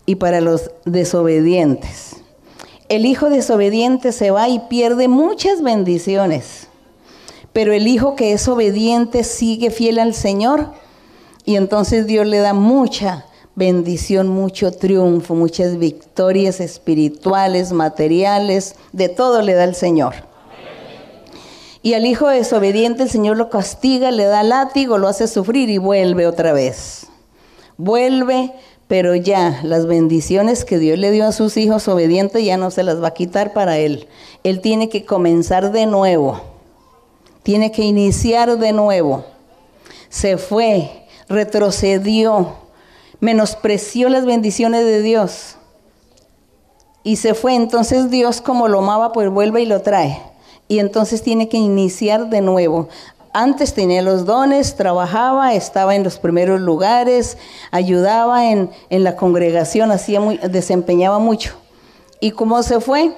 y para los desobedientes. El hijo desobediente se va y pierde muchas bendiciones, pero el hijo que es obediente sigue fiel al Señor y entonces Dios le da mucha bendición, mucho triunfo, muchas victorias espirituales, materiales, de todo le da el Señor. Y al hijo desobediente el Señor lo castiga, le da látigo, lo hace sufrir y vuelve otra vez. Vuelve, pero ya las bendiciones que Dios le dio a sus hijos obedientes ya no se las va a quitar para él. Él tiene que comenzar de nuevo. Tiene que iniciar de nuevo. Se fue, retrocedió, menospreció las bendiciones de Dios y se fue. Entonces Dios como lo amaba, pues vuelve y lo trae. Y entonces tiene que iniciar de nuevo. Antes tenía los dones, trabajaba, estaba en los primeros lugares, ayudaba en, en la congregación, hacía muy, desempeñaba mucho. Y como se fue,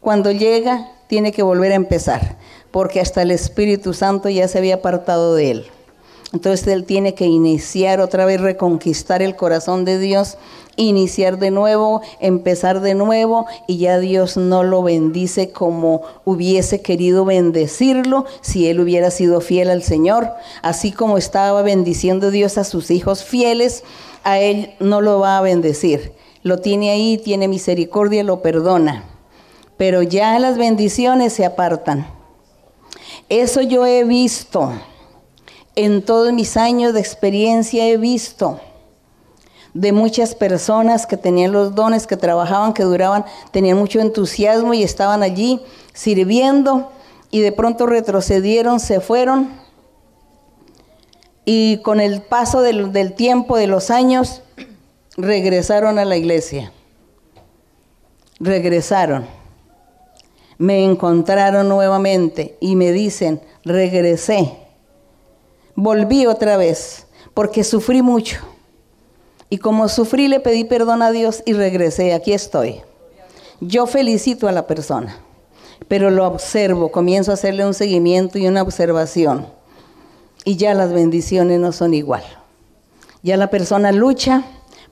cuando llega, tiene que volver a empezar, porque hasta el Espíritu Santo ya se había apartado de él. Entonces él tiene que iniciar otra vez, reconquistar el corazón de Dios, iniciar de nuevo, empezar de nuevo y ya Dios no lo bendice como hubiese querido bendecirlo si él hubiera sido fiel al Señor. Así como estaba bendiciendo Dios a sus hijos fieles, a él no lo va a bendecir. Lo tiene ahí, tiene misericordia, lo perdona. Pero ya las bendiciones se apartan. Eso yo he visto en todos mis años de experiencia he visto de muchas personas que tenían los dones, que trabajaban, que duraban, tenían mucho entusiasmo y estaban allí sirviendo y de pronto retrocedieron, se fueron y con el paso del, tiempo, de los años, regresaron a la iglesia. Regresaron. Me encontraron nuevamente y me dicen, regresé volví otra vez, porque sufrí mucho. Y como sufrí, le pedí perdón a Dios y regresé, aquí estoy. Yo felicito a la persona, pero lo observo, comienzo a hacerle un seguimiento y una observación. Y ya las bendiciones no son igual. Ya la persona lucha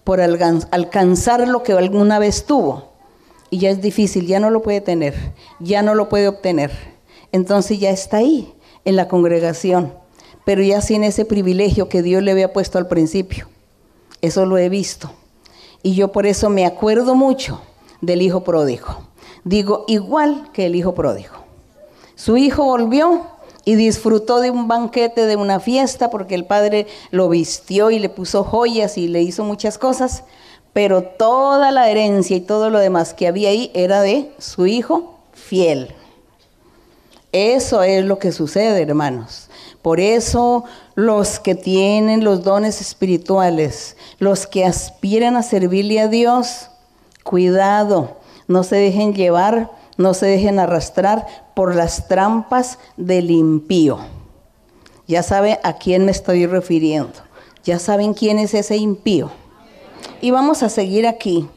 por alcanzar lo que alguna vez tuvo. Y ya es difícil, ya no lo puede tener, ya no lo puede obtener. Entonces ya está ahí, en la congregación pero ya sin ese privilegio que Dios le había puesto al principio. Eso lo he visto. Y yo por eso me acuerdo mucho del hijo pródigo. Digo, igual que el hijo pródigo. Su hijo volvió y disfrutó de un banquete, de una fiesta, porque el padre lo vistió y le puso joyas y le hizo muchas cosas, pero toda la herencia y todo lo demás que había ahí era de su hijo fiel. Eso es lo que sucede, hermanos. Por eso los que tienen los dones espirituales, los que aspiran a servirle a Dios, cuidado, no se dejen llevar, no se dejen arrastrar por las trampas del impío. Ya saben a quién me estoy refiriendo. Ya saben quién es ese impío. Y vamos a seguir aquí.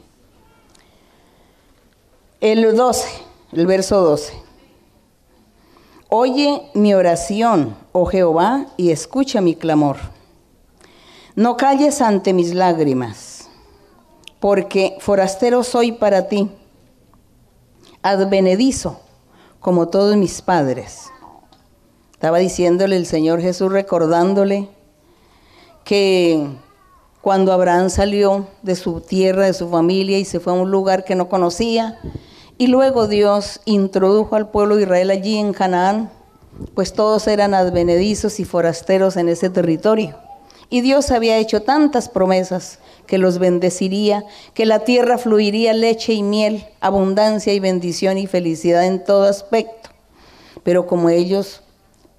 El 12, el verso 12. Oye mi oración, oh Jehová, y escucha mi clamor. No calles ante mis lágrimas, porque forastero soy para ti, advenedizo como todos mis padres. Estaba diciéndole el Señor Jesús, recordándole que cuando Abraham salió de su tierra, de su familia y se fue a un lugar que no conocía, y luego Dios introdujo al pueblo de Israel allí en Canaán, pues todos eran advenedizos y forasteros en ese territorio. Y Dios había hecho tantas promesas que los bendeciría, que la tierra fluiría leche y miel, abundancia y bendición y felicidad en todo aspecto. Pero como ellos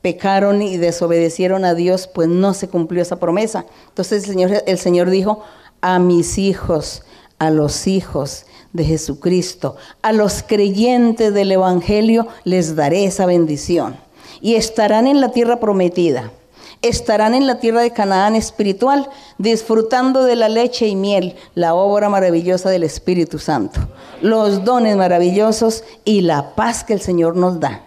pecaron y desobedecieron a Dios, pues no se cumplió esa promesa. Entonces el Señor, el Señor dijo, a mis hijos, a los hijos de Jesucristo, a los creyentes del Evangelio, les daré esa bendición. Y estarán en la tierra prometida estarán en la tierra de Canaán espiritual, disfrutando de la leche y miel, la obra maravillosa del Espíritu Santo, los dones maravillosos y la paz que el Señor nos da.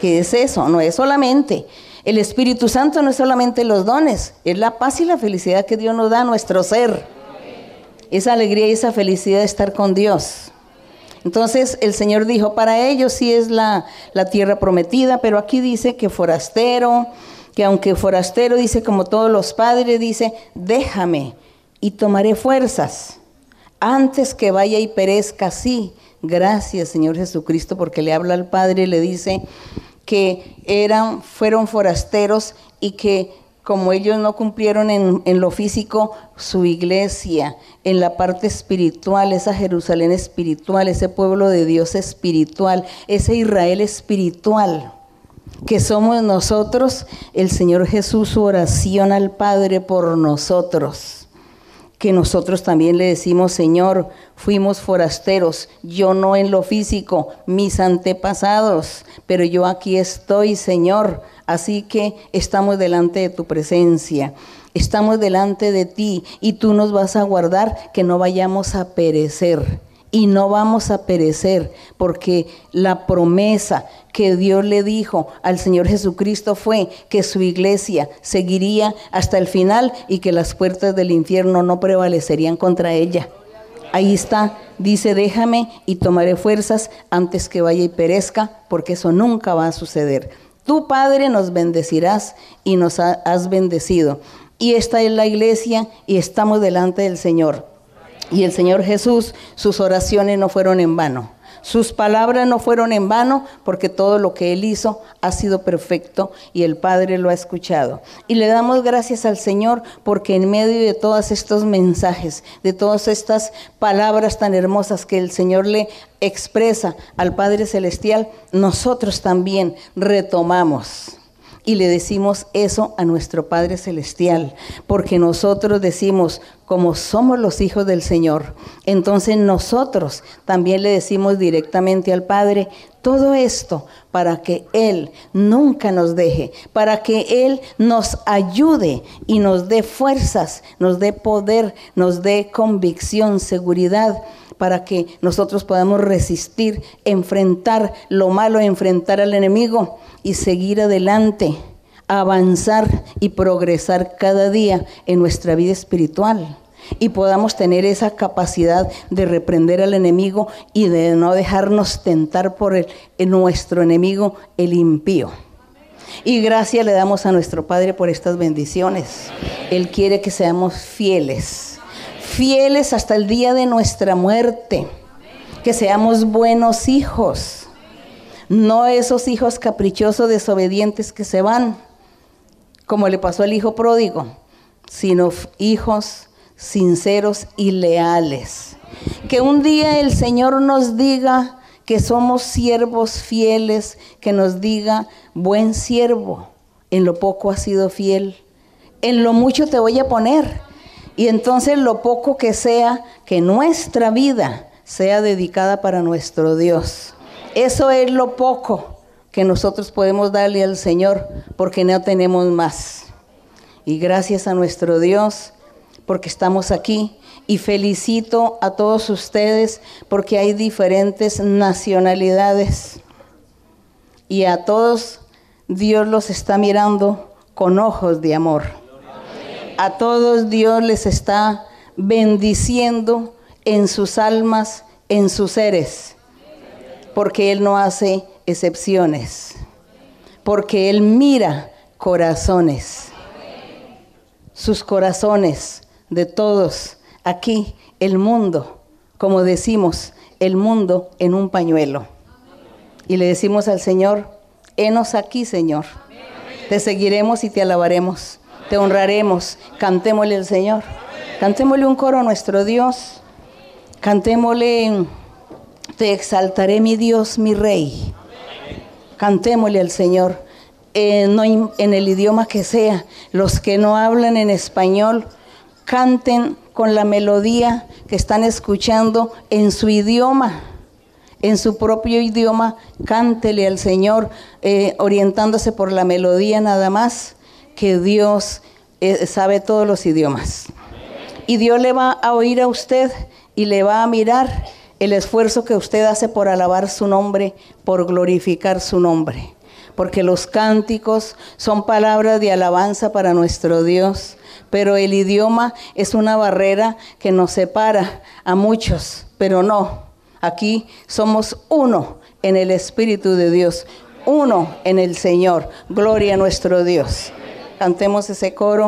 ¿Qué es eso? No es solamente. El Espíritu Santo no es solamente los dones, es la paz y la felicidad que Dios nos da a nuestro ser. Esa alegría y esa felicidad de estar con Dios. Entonces el Señor dijo, para ellos sí es la, la tierra prometida, pero aquí dice que forastero, que aunque forastero, dice como todos los padres, dice, déjame y tomaré fuerzas antes que vaya y perezca así. Gracias, Señor Jesucristo, porque le habla al Padre y le dice que eran, fueron forasteros y que como ellos no cumplieron en, en, lo físico su iglesia, en la parte espiritual, esa Jerusalén espiritual, ese pueblo de Dios espiritual, ese Israel espiritual que somos nosotros, el Señor Jesús, su oración al Padre por nosotros. Que nosotros también le decimos, Señor, fuimos forasteros, yo no en lo físico, mis antepasados, pero yo aquí estoy, Señor. Así que estamos delante de tu presencia, estamos delante de ti y tú nos vas a guardar que no vayamos a perecer y no vamos a perecer, porque la promesa que Dios le dijo al Señor Jesucristo fue que su iglesia seguiría hasta el final y que las puertas del infierno no prevalecerían contra ella. Ahí está, dice, déjame y tomaré fuerzas antes que vaya y perezca, porque eso nunca va a suceder. Tu Padre nos bendecirás y nos has bendecido. Y esta es la iglesia y estamos delante del Señor. Y el Señor Jesús, sus oraciones no fueron en vano. Sus palabras no fueron en vano porque todo lo que Él hizo ha sido perfecto y el Padre lo ha escuchado. Y le damos gracias al Señor porque en medio de todos estos mensajes, de todas estas palabras tan hermosas que el Señor le expresa al Padre Celestial, nosotros también retomamos y le decimos eso a nuestro Padre Celestial, porque nosotros decimos, como somos los hijos del Señor, entonces nosotros también le decimos directamente al Padre todo esto para que Él nunca nos deje, para que Él nos ayude y nos dé fuerzas, nos dé poder, nos dé convicción, seguridad para que nosotros podamos resistir, enfrentar lo malo, enfrentar al enemigo y seguir adelante, avanzar y progresar cada día en nuestra vida espiritual y podamos tener esa capacidad de reprender al enemigo y de no dejarnos tentar por nuestro enemigo, el impío. Y gracias le damos a nuestro Padre por estas bendiciones. Él quiere que seamos fieles fieles hasta el día de nuestra muerte. que seamos buenos hijos, no esos hijos caprichosos, desobedientes que se van, como le pasó al hijo pródigo, sino hijos sinceros y leales. Que un día el Señor nos diga que somos siervos fieles, que nos diga, buen siervo, en lo poco has sido fiel, en lo mucho te voy a poner. Y entonces lo poco que sea, que nuestra vida sea dedicada para nuestro Dios. Eso es lo poco que nosotros podemos darle al Señor porque no tenemos más. Y gracias a nuestro Dios porque estamos aquí. Y felicito a todos ustedes porque hay diferentes nacionalidades. Y a todos Dios los está mirando con ojos de amor. A todos Dios les está bendiciendo en sus almas, en sus seres, porque Él no hace excepciones, porque Él mira corazones, sus corazones de todos, aquí el mundo, como decimos, el mundo en un pañuelo. Y le decimos al Señor, henos aquí, Señor. Te seguiremos y te alabaremos, te honraremos, cantémosle al Señor. Cantémosle un coro a nuestro Dios. Cantémosle, te exaltaré mi Dios, mi Rey. Cantémosle al Señor. en el idioma que sea, los que no hablan en español, canten con la melodía que están escuchando en su idioma, en su propio idioma, cántele al Señor, eh, orientándose por la melodía nada más, que Dios eh, sabe todos los idiomas. Y Dios le va a oír a usted y le va a mirar el esfuerzo que usted hace por alabar su nombre, por glorificar su nombre. Porque los cánticos son palabras de alabanza para nuestro Dios pero el idioma es una barrera que nos separa a muchos, pero no. Aquí somos uno en el Espíritu de Dios, uno en el Señor. Gloria a nuestro Dios. Cantemos ese coro.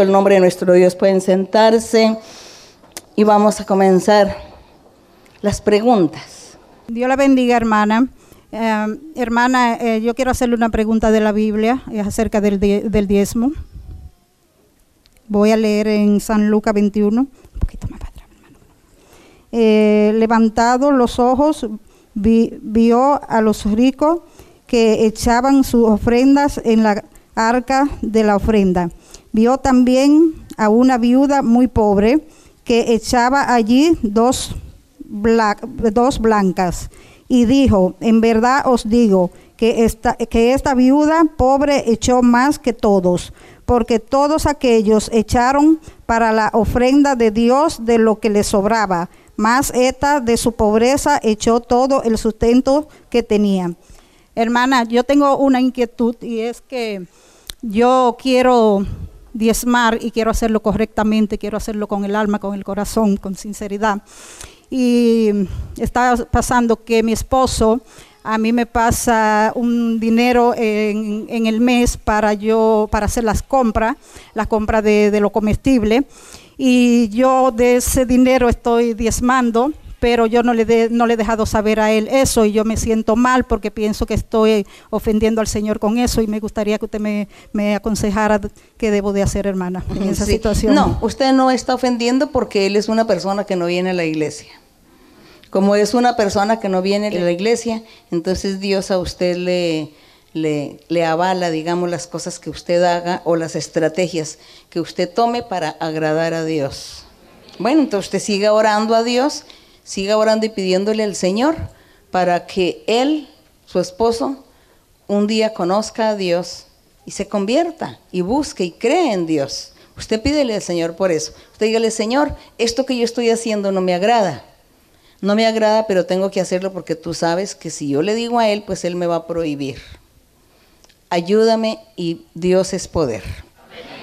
El nombre de nuestro Dios. Pueden sentarse y vamos a comenzar las preguntas. Dios la bendiga, hermana. Eh, hermana, eh, yo quiero hacerle una pregunta de la Biblia, es acerca del, diezmo. Voy a leer en San Lucas 21, un. Eh, levantado los ojos, vi- vio a los ricos que echaban sus ofrendas en la arca de la ofrenda. Vio también a una viuda muy pobre que echaba allí dos, bla- dos blancas y dijo, en verdad os digo que esta, que esta viuda pobre echó más que todos, porque todos aquellos echaron para la ofrenda de Dios de lo que les sobraba, más esta de su pobreza echó todo el sustento que tenía. Hermana, yo tengo una inquietud y es que yo quiero diezmar y quiero hacerlo correctamente, quiero hacerlo con el alma, con el corazón, con sinceridad. Y está pasando que mi esposo a mí me pasa un dinero en, el mes para yo para hacer las compras, las compras de, de lo comestible y yo de ese dinero estoy diezmando pero yo no le, de- no le he dejado saber a él eso y yo me siento mal porque pienso que estoy ofendiendo al Señor con eso y me gustaría que usted me, me aconsejara qué debo de hacer, hermana, en esa Sí. situación. No, usted no está ofendiendo porque él es una persona que no viene a la iglesia. Como es una persona que no viene a la iglesia, entonces Dios a usted le, le, le avala, digamos, las cosas que usted haga o las estrategias que usted tome para agradar a Dios. Bueno, entonces usted siga orando a Dios, siga orando y pidiéndole al Señor para que él, su esposo, un día conozca a Dios y se convierta y busque y cree en Dios. Usted pídele al Señor por eso. Usted dígale, Señor, esto que yo estoy haciendo no me agrada. No me agrada, pero tengo que hacerlo porque tú sabes que si yo le digo a Él, pues Él me va a prohibir. Ayúdame y Dios es poder.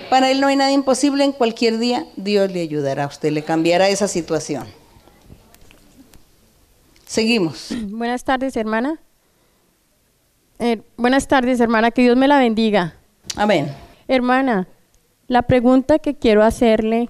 Para Él no hay nada imposible, en cualquier día Dios le ayudará, usted le cambiará esa situación. Seguimos. [CLEARS THROAT] Buenas tardes, hermana. Eh, buenas tardes, hermana. Que Dios me la bendiga. Amén. Hermana, la pregunta que quiero hacerle,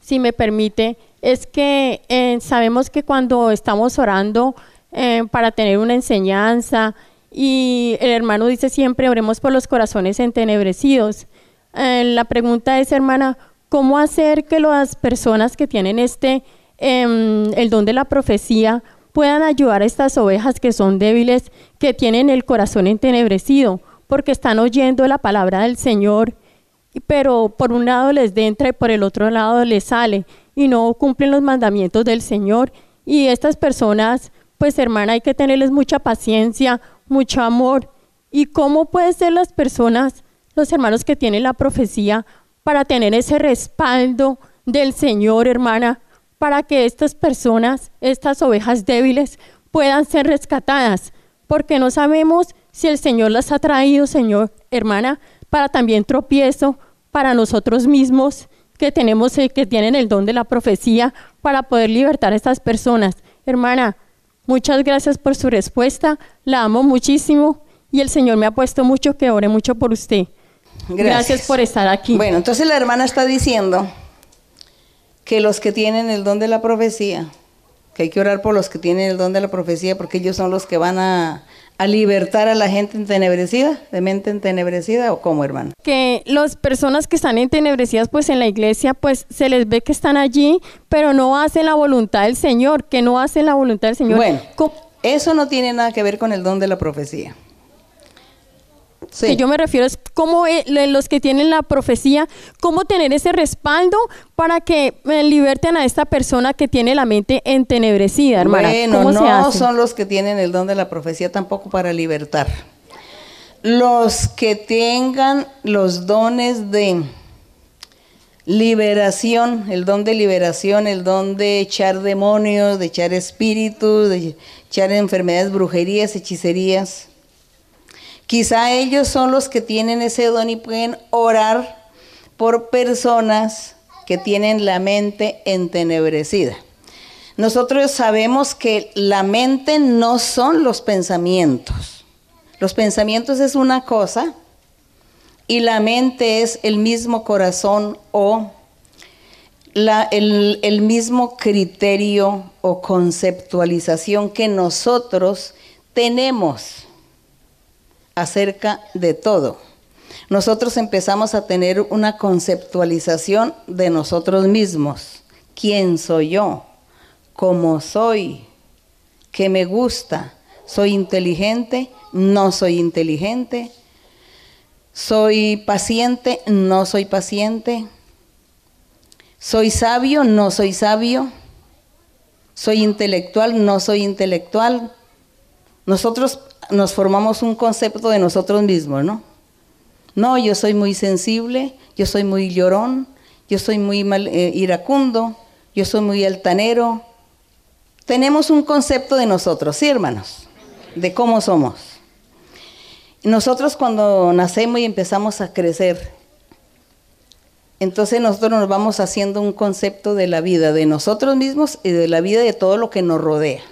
si me permite, es que eh, sabemos que cuando estamos orando eh, para tener una enseñanza y el hermano dice siempre oremos por los corazones entenebrecidos. La pregunta es, hermana, ¿cómo hacer que las personas que tienen este, em, el don de la profecía, puedan ayudar a estas ovejas que son débiles, que tienen el corazón entenebrecido, porque están oyendo la palabra del Señor, pero por un lado les entra y por el otro lado les sale, y no cumplen los mandamientos del Señor. Y estas personas, pues hermana, hay que tenerles mucha paciencia, mucho amor. ¿Y cómo pueden ser las personas, los hermanos que tienen la profecía, para tener ese respaldo del Señor, hermana, para que estas personas, estas ovejas débiles, puedan ser rescatadas? Porque no sabemos si el Señor las ha traído, Señor, hermana, para también tropiezo para nosotros mismos que tenemos, que tienen el don de la profecía, para poder libertar a estas personas. Hermana, muchas gracias por su respuesta, la amo muchísimo y el Señor me ha puesto mucho que ore mucho por usted. Gracias, por estar aquí. Bueno, entonces la hermana está diciendo que los que tienen el don de la profecía, que hay que orar por los que tienen el don de la profecía, porque ellos son los que van a, a libertar a la gente entenebrecida, de mente entenebrecida, o cómo, hermano. que las personas que están entenebrecidas pues en la iglesia pues se les ve que están allí pero no hacen la voluntad del Señor que no hacen la voluntad del Señor Bueno, eso no tiene nada que ver con el don de la profecía. Sí. que yo me refiero es cómo eh, los que tienen la profecía cómo tener ese respaldo para que eh, liberten a esta persona que tiene la mente entenebrecida hermana Bueno, ¿Cómo se no hace? son los que tienen el don de la profecía tampoco para libertar. Los que tengan los dones de liberación, el don de liberación, el don de echar demonios, de echar espíritus, de echar enfermedades, brujerías, hechicerías. Quizá ellos son los que tienen ese don y pueden orar por personas que tienen la mente entenebrecida. Nosotros sabemos que la mente no son los pensamientos. Los pensamientos es una cosa y la mente es el mismo corazón o el mismo criterio o conceptualización que nosotros tenemos acerca de todo. nosotros empezamos a tener una conceptualización de nosotros mismos. ¿Quién soy yo? ¿Cómo soy? ¿Qué me gusta? ¿Soy inteligente? ¿No soy inteligente? ¿Soy paciente? ¿No soy paciente? ¿Soy sabio? ¿No soy sabio? ¿Soy intelectual? ¿No soy intelectual? Nosotros nos formamos un concepto de nosotros mismos, ¿no? No, yo soy muy sensible, yo soy muy llorón, yo soy muy eh, iracundo, yo soy muy altanero. Tenemos un concepto de nosotros, ¿sí, hermanos? De cómo somos. Nosotros cuando nacemos y empezamos a crecer, entonces nosotros nos vamos haciendo un concepto de la vida, de nosotros mismos y de la vida de todo lo que nos rodea.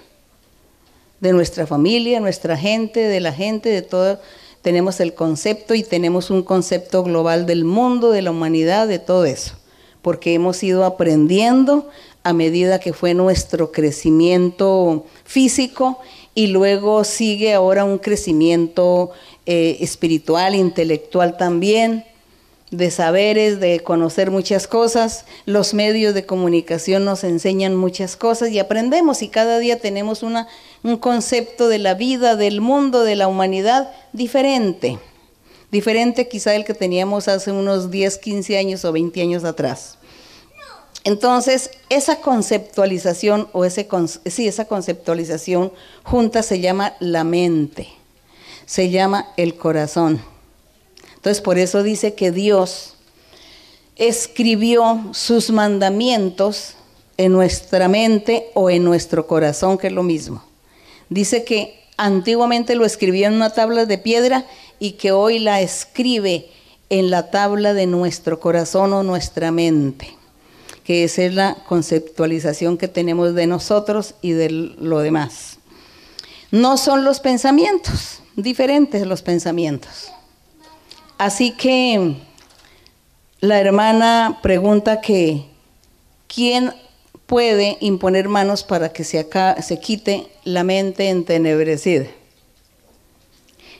De nuestra familia, nuestra gente, de la gente, de todo. Tenemos el concepto y tenemos un concepto global del mundo, de la humanidad, de todo eso. Porque hemos ido aprendiendo a medida que fue nuestro crecimiento físico y luego sigue ahora un crecimiento eh, espiritual, intelectual también de saberes, de conocer muchas cosas. Los medios de comunicación nos enseñan muchas cosas y aprendemos y cada día tenemos una, un concepto de la vida, del mundo, de la humanidad diferente. Diferente quizá del que teníamos hace unos 10, 15 años o 20 años atrás. Entonces, esa conceptualización o ese, sí, esa conceptualización junta se llama la mente, se llama el corazón. Entonces por eso dice que Dios escribió sus mandamientos en nuestra mente o en nuestro corazón, que es lo mismo. Dice que antiguamente lo escribió en una tabla de piedra y que hoy la escribe en la tabla de nuestro corazón o nuestra mente, que esa es la conceptualización que tenemos de nosotros y de lo demás. No son los pensamientos, diferentes los pensamientos. Así que la hermana pregunta que quién puede imponer manos para que se, se quite la mente entenebrecida.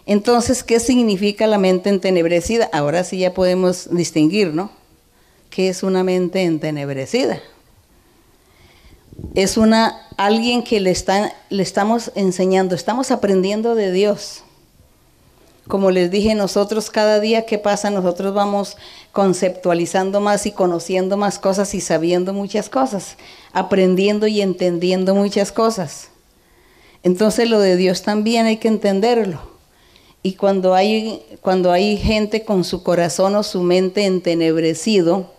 Entonces, ¿qué significa la mente entenebrecida? Ahora sí ya podemos distinguir, ¿no? ¿Qué es una mente entenebrecida? Es una alguien que le, le estamos enseñando, estamos aprendiendo de Dios. Como les dije, nosotros cada día que pasa, nosotros vamos conceptualizando más y conociendo más cosas y sabiendo muchas cosas, aprendiendo y entendiendo muchas cosas. Entonces lo de Dios también hay que entenderlo. Y cuando hay, cuando hay gente con su corazón o su mente entenebrecido,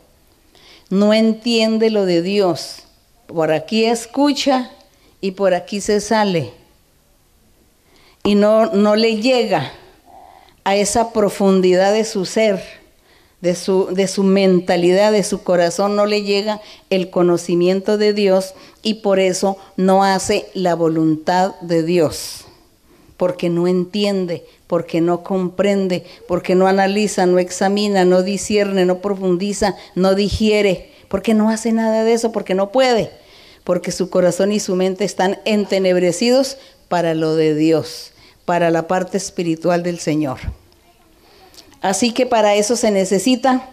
no entiende lo de Dios. Por aquí escucha y por aquí se sale. Y no, no le llega a esa profundidad de su ser, de su, de su mentalidad, de su corazón, no le llega el conocimiento de Dios y por eso no hace la voluntad de Dios, porque no entiende, porque no comprende, porque no analiza, no examina, no discierne, no profundiza, no digiere, porque no hace nada de eso, porque no puede, porque su corazón y su mente están entenebrecidos para lo de Dios para la parte espiritual del Señor. Así que para eso se necesita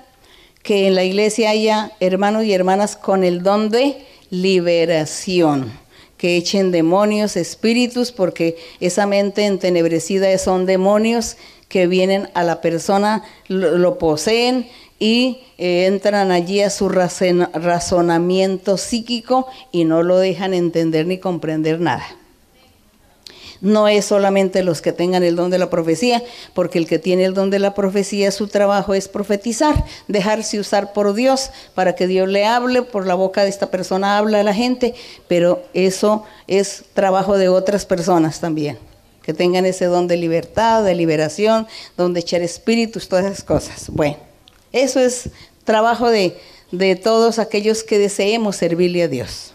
que en la iglesia haya hermanos y hermanas con el don de liberación, que echen demonios, espíritus, porque esa mente entenebrecida son demonios que vienen a la persona, lo, poseen y eh, entran allí a su razonamiento psíquico y no lo dejan entender ni comprender nada no es solamente los que tengan el don de la profecía, porque el que tiene el don de la profecía, su trabajo es profetizar, dejarse usar por Dios para que Dios le hable, por la boca de esta persona habla a la gente, pero eso es trabajo de otras personas también, que tengan ese don de libertad, de liberación, don de echar espíritus, todas esas cosas. Bueno, eso es trabajo de, de todos aquellos que deseemos servirle a Dios.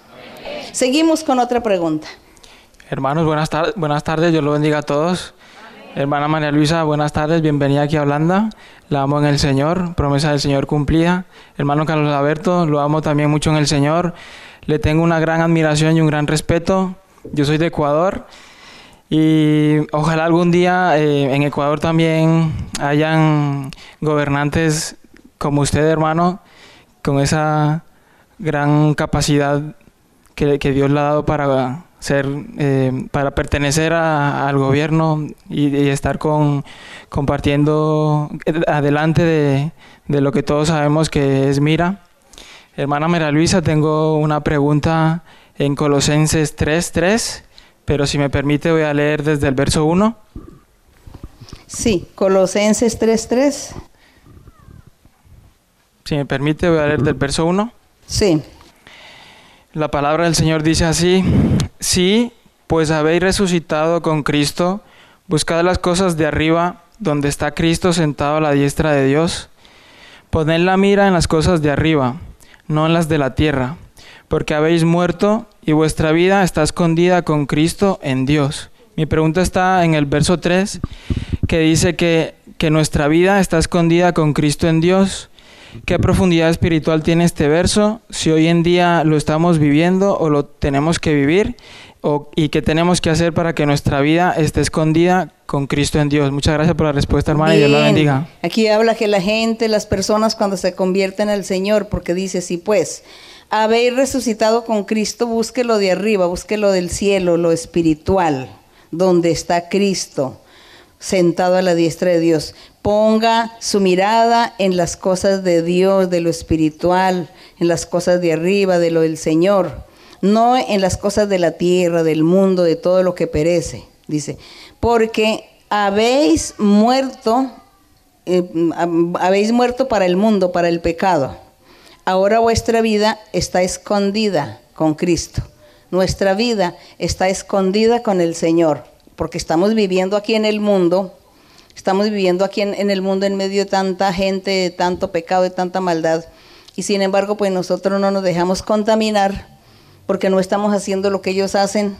Seguimos con otra pregunta. Hermanos, buenas, tardes, buenas tardes, Dios lo bendiga a todos. Hermana María Luisa, buenas tardes, bienvenida aquí a Holanda. La amo en el Señor, promesa del Señor cumplida. Hermano Carlos Alberto, lo amo también mucho en el Señor. Le tengo una gran admiración y un gran respeto. Yo soy de Ecuador Y ojalá algún día eh, en Ecuador también hayan gobernantes como usted, hermano, con esa gran capacidad que Dios le ha dado para ser, eh, para pertenecer a- al gobierno y, y estar con, compartiendo adelante de, de lo que todos sabemos que es Mira. Hermana María Luisa, tengo una pregunta en Colosenses 3.3, pero si me permite voy a leer desde el verso 1. Sí, Colosenses 3.3. Si me permite voy a leer del verso 1. Sí. La palabra del Señor dice así, sí, pues habéis resucitado con Cristo, buscad las cosas de arriba, donde está Cristo sentado a la diestra de Dios. Poned la mira en las cosas de arriba, no en las de la tierra, porque habéis muerto y vuestra vida está escondida con Cristo en Dios. Mi pregunta está en el verso 3, que dice que, que nuestra vida está escondida con Cristo en Dios. ¿Qué profundidad espiritual tiene este verso? Si hoy en día lo estamos viviendo o lo tenemos que vivir, o, y qué tenemos que hacer para que nuestra vida esté escondida con Cristo en Dios. Muchas gracias por la respuesta, hermana, y Dios la bendiga. Aquí habla que la gente, las personas cuando se convierten al Señor, porque dice, sí pues, habéis resucitado con Cristo, busque lo de arriba, busque lo del cielo, lo espiritual, donde está Cristo sentado a la diestra de Dios. Ponga su mirada en las cosas de Dios, de lo espiritual, en las cosas de arriba, de lo del Señor, no en las cosas de la tierra, del mundo, de todo lo que perece. Dice, porque habéis muerto, eh, hab- habéis muerto para el mundo, para el pecado. Ahora vuestra vida está escondida con Cristo. Nuestra vida está escondida con el Señor, porque estamos viviendo aquí en el mundo, estamos viviendo aquí en, el mundo en medio de tanta gente, de tanto pecado, de tanta maldad, y sin embargo, pues nosotros no nos dejamos contaminar, porque no estamos haciendo lo que ellos hacen,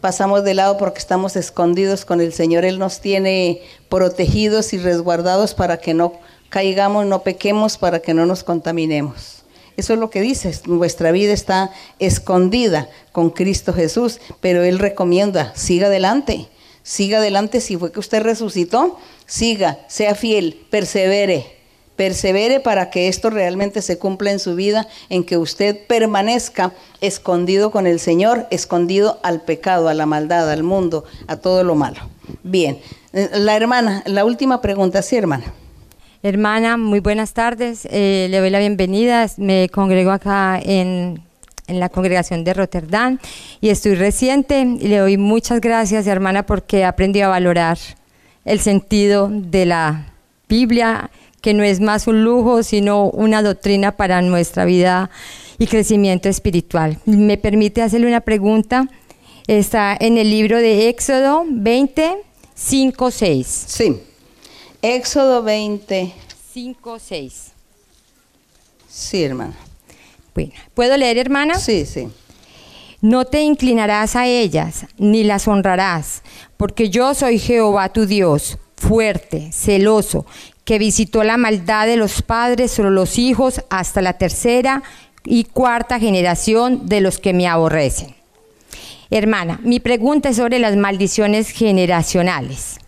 pasamos de lado porque estamos escondidos con el Señor, Él nos tiene protegidos y resguardados para que no caigamos, no pequemos, para que no nos contaminemos. Eso es lo que dice, nuestra vida está escondida con Cristo Jesús, pero Él recomienda, siga adelante, siga adelante, si fue que usted resucitó, siga, sea fiel, persevere, persevere para que esto realmente se cumpla en su vida, en que usted permanezca escondido con el Señor, escondido al pecado, a la maldad, al mundo, a todo lo malo. Bien, Eh, la hermana, la última pregunta, sí, hermana. Hermana, muy buenas tardes. Eh, le doy la bienvenida. Me congrego acá en, en la congregación de Rotterdam y estoy reciente y le doy muchas gracias, hermana, porque he aprendido a valorar el sentido de la Biblia, que no es más un lujo, sino una doctrina para nuestra vida y crecimiento espiritual. Me permite hacerle una pregunta. Está en el libro de Éxodo 20, 5, 6. Sí. Éxodo 20. 5, 6. Sí, hermana. Bueno, ¿puedo leer, hermana? Sí, sí. No te inclinarás a ellas, ni las honrarás, porque yo soy Jehová tu Dios, fuerte, celoso, que visitó la maldad de los padres sobre los hijos hasta la tercera y cuarta generación de los que me aborrecen. Hermana, mi pregunta es sobre las maldiciones generacionales.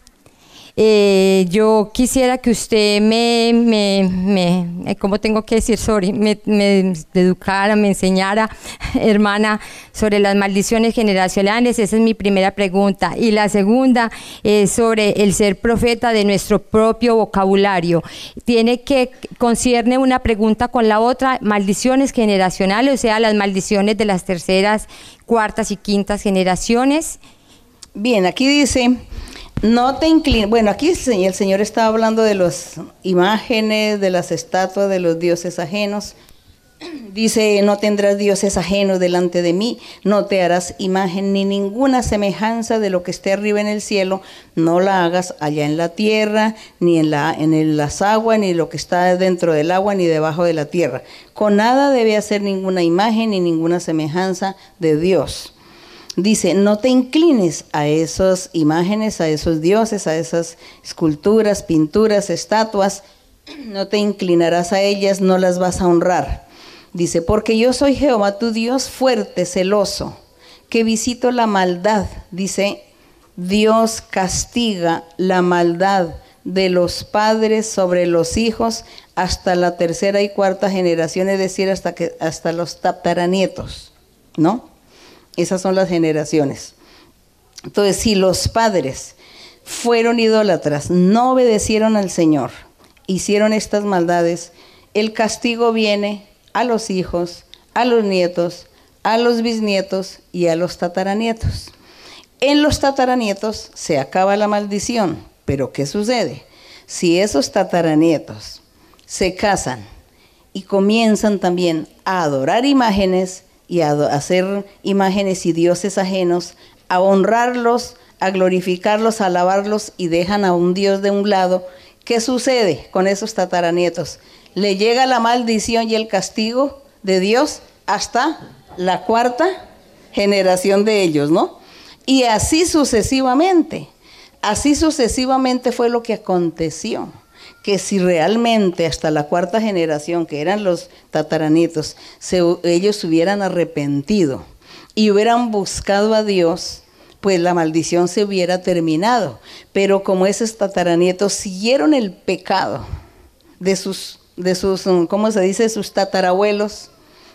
Eh, yo quisiera que usted me, me, me eh, ¿cómo tengo que decir? Sorry, me, me educara, me enseñara, [LAUGHS] hermana, sobre las maldiciones generacionales. Esa es mi primera pregunta. Y la segunda es sobre el ser profeta de nuestro propio vocabulario. Tiene que, concierne una pregunta con la otra, maldiciones generacionales, o sea, las maldiciones de las terceras, cuartas y quintas generaciones. Bien, aquí dice, no te inclines. Bueno, aquí el Señor, estaba hablando de las imágenes, de las estatuas, de los dioses ajenos. [CLEARS THROAT] Dice, no tendrás dioses ajenos delante de mí, no te harás imagen ni ninguna semejanza de lo que esté arriba en el cielo, no la hagas allá en la tierra, ni en, la, en las aguas, ni lo que está dentro del agua, ni debajo de la tierra. Con nada debe hacer ninguna imagen ni ninguna semejanza de Dios. Dice, no te inclines a esas imágenes, a esos dioses, a esas esculturas, pinturas, estatuas, no te inclinarás a ellas, no las vas a honrar. Dice, porque yo soy Jehová tu Dios fuerte, celoso, que visito la maldad, dice, Dios castiga la maldad de los padres sobre los hijos hasta la tercera y cuarta generación, es decir, hasta, que, hasta los tataranietos, ¿no? Esas son las generaciones. Entonces, si los padres fueron idólatras, no obedecieron al Señor, hicieron estas maldades, el castigo viene a los hijos, a los nietos, a los bisnietos y a los tataranietos. En los tataranietos se acaba la maldición, pero ¿qué sucede? Si esos tataranietos se casan y comienzan también a adorar imágenes y a hacer imágenes y dioses ajenos, a honrarlos, a glorificarlos, a alabarlos y dejan a un Dios de un lado, ¿qué sucede con esos tataranietos? Le llega la maldición y el castigo de Dios hasta la cuarta generación de ellos, ¿no? Y así sucesivamente, así sucesivamente fue lo que aconteció, que si realmente hasta la cuarta generación, que eran los tataranitos, ellos hubieran arrepentido y hubieran buscado a Dios, pues la maldición se hubiera terminado. Pero como esos tataranietos siguieron el pecado de sus, de sus, ¿cómo se dice?, sus tatarabuelos,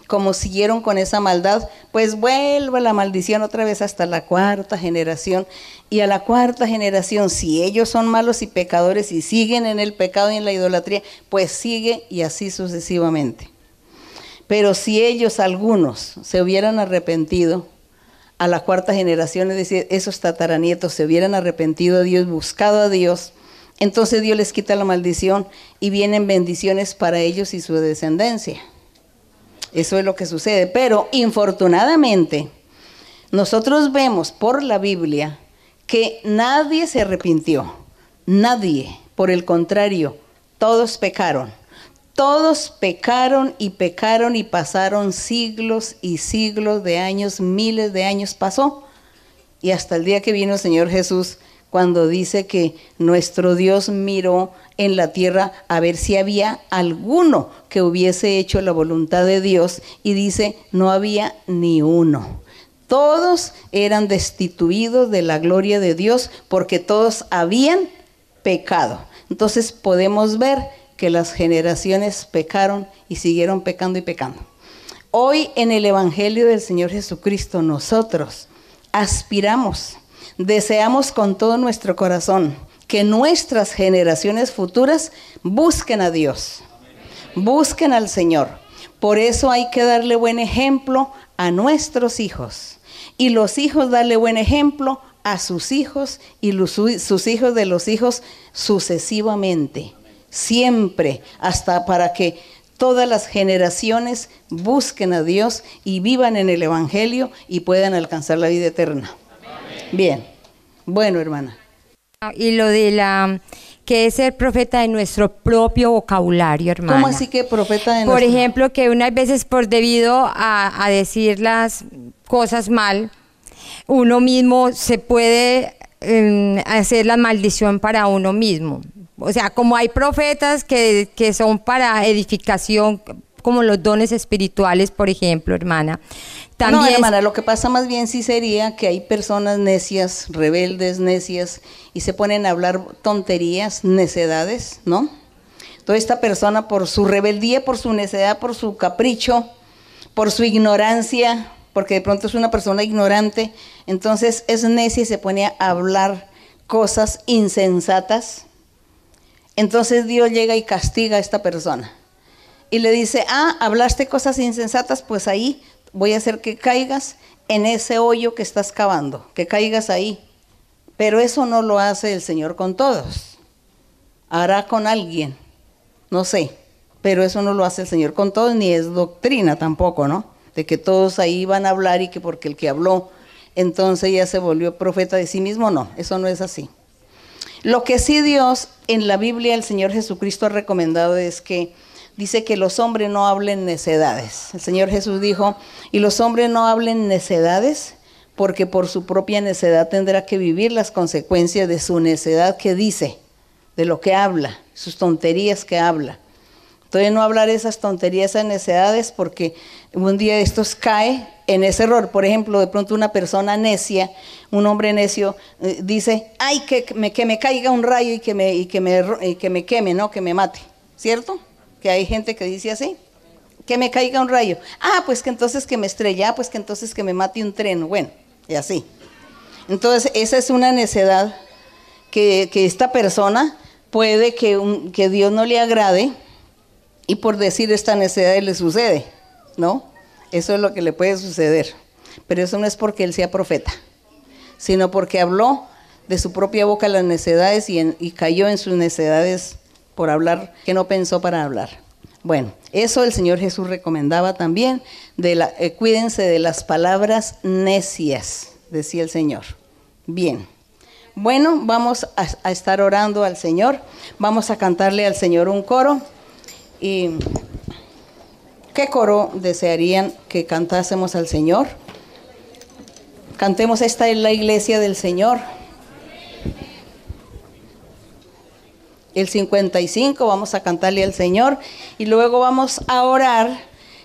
como siguieron con esa maldad, pues vuelve la maldición otra vez hasta la cuarta generación. Y a la cuarta generación, si ellos son malos y pecadores y siguen en el pecado y en la idolatría, pues sigue y así sucesivamente. Pero si ellos, algunos, se hubieran arrepentido, a la cuarta generación, es decir, esos tataranietos se hubieran arrepentido a Dios, buscado a Dios, entonces Dios les quita la maldición y vienen bendiciones para ellos y su descendencia. Eso es lo que sucede. Pero infortunadamente, nosotros vemos por la Biblia que nadie se arrepintió. Nadie. Por el contrario, todos pecaron. Todos pecaron y pecaron y pasaron siglos y siglos de años, miles de años pasó. Y hasta el día que vino el Señor Jesús, cuando dice que nuestro Dios miró en la tierra a ver si había alguno que hubiese hecho la voluntad de Dios y dice, no había ni uno. Todos eran destituidos de la gloria de Dios porque todos habían pecado. Entonces podemos ver que las generaciones pecaron y siguieron pecando y pecando. Hoy en el Evangelio del Señor Jesucristo nosotros aspiramos, deseamos con todo nuestro corazón que nuestras generaciones futuras busquen a Dios, busquen al Señor. Por eso hay que darle buen ejemplo a nuestros hijos y los hijos darle buen ejemplo a sus hijos y sus hijos de los hijos sucesivamente, siempre, hasta para que todas las generaciones busquen a Dios y vivan en el Evangelio y puedan alcanzar la vida eterna. Bien, bueno hermana. Y lo de la que es ser profeta de nuestro propio vocabulario, hermano. ¿Cómo así que profeta de Por ejemplo, que unas veces por debido a, decir las cosas mal, uno mismo se puede em, hacer la maldición para uno mismo. O sea, como hay profetas que, que son para edificación, como los dones espirituales, por ejemplo, hermana. También no, hermana, lo que pasa más bien sí sería que hay personas necias, rebeldes, necias, y se ponen a hablar tonterías, necedades, ¿no? Toda esta persona por su rebeldía, por su necedad, por su capricho, por su ignorancia, porque de pronto es una persona ignorante, entonces es necia y se pone a hablar cosas insensatas. Entonces Dios llega y castiga a esta persona y le dice, ah, hablaste cosas insensatas, pues ahí voy a hacer que caigas en ese hoyo que estás cavando, que caigas ahí. Pero eso no lo hace el Señor con todos. Hará con alguien, no sé, pero eso no lo hace el Señor con todos, ni es doctrina tampoco, ¿no? De que todos ahí van a hablar y que porque el que habló entonces ya se volvió profeta de sí mismo, no, eso no es así. Lo que sí Dios en la Biblia, el Señor Jesucristo ha recomendado es que dice que los hombres no hablen necedades. El Señor Jesús dijo, y los hombres no hablen necedades, porque por su propia necedad tendrá que vivir las consecuencias de su necedad que dice, de lo que habla, sus tonterías que habla. Entonces no hablar esas tonterías, esas necedades, porque un día estos cae en ese error. Por ejemplo, de pronto una persona necia, un hombre necio, eh, dice, ay, que me, que me caiga un rayo y que me, y que me, y que me queme, ¿no? Que me mate. ¿Cierto? Que hay gente que dice así. Que me caiga un rayo. Ah, pues que entonces que me estrella. Ah, pues que entonces que me mate un tren. Bueno, y así. Entonces, esa es una necedad que, que esta persona puede que, un- que Dios no le agrade y por decir esta necedad le sucede, ¿no? Eso es lo que le puede suceder. Pero eso no es porque él sea profeta, sino porque habló de su propia boca las necedades y, y cayó en sus necedades por hablar que no pensó para hablar. Bueno, eso el Señor Jesús recomendaba también. De la, eh, cuídense de las palabras necias, decía el Señor. Bien. Bueno, vamos a, a estar orando al Señor. Vamos a cantarle al Señor un coro. ¿Y qué coro desearían que cantásemos al Señor? Cantemos esta en la iglesia del Señor. El 55 vamos a cantarle al Señor y luego vamos a orar.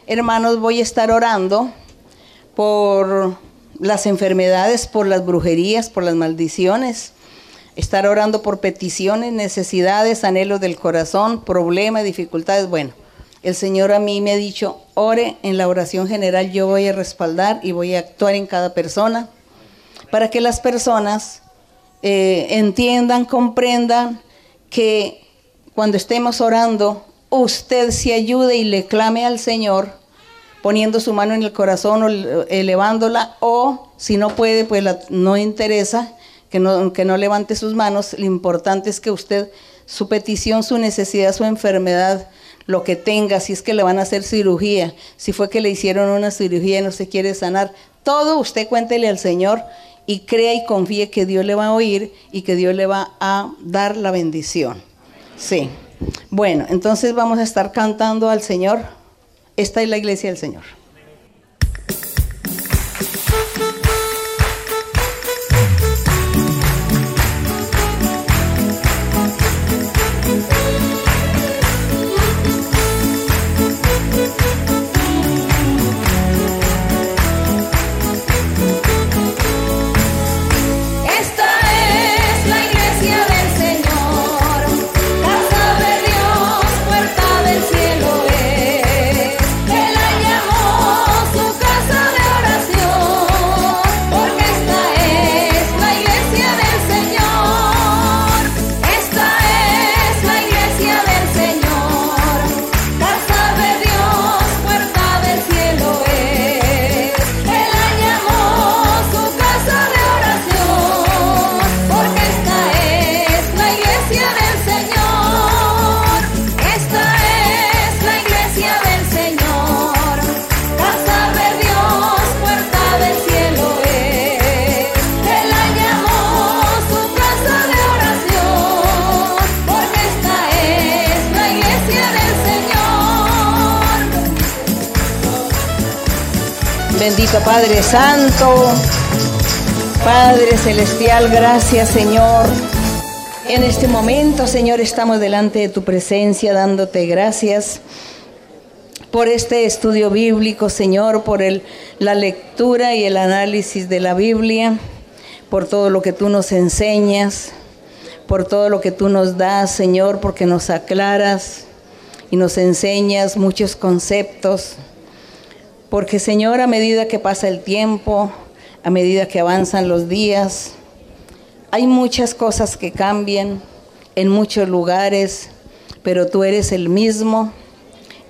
Hermanos, voy a estar orando por las enfermedades, por las brujerías, por las maldiciones. Estar orando por peticiones, necesidades, anhelos del corazón, problemas, dificultades. Bueno, el Señor a mí me ha dicho, ore en la oración general, yo voy a respaldar y voy a actuar en cada persona para que las personas eh, entiendan, comprendan que cuando estemos orando, usted se ayude y le clame al Señor poniendo su mano en el corazón o ele- elevándola o si no puede, pues la- no interesa que no, que no levante sus manos. Lo importante es que usted, su petición, su necesidad, su enfermedad, lo que tenga, si es que le van a hacer cirugía, si fue que le hicieron una cirugía y no se quiere sanar, todo usted cuéntele al Señor y crea y confíe que Dios le va a oír y que Dios le va a dar la bendición. Sí. Bueno, entonces vamos a estar cantando al Señor. Esta es la iglesia del Señor. Padre Santo, Padre Celestial, gracias Señor. En este momento, Señor, estamos delante de tu presencia dándote gracias por este estudio bíblico, Señor, por el, la lectura y el análisis de la Biblia, por todo lo que tú nos enseñas, por todo lo que tú nos das, Señor, porque nos aclaras y nos enseñas muchos conceptos. Porque Señor, a medida que pasa el tiempo, a medida que avanzan los días, hay muchas cosas que cambian en muchos lugares, pero tú eres el mismo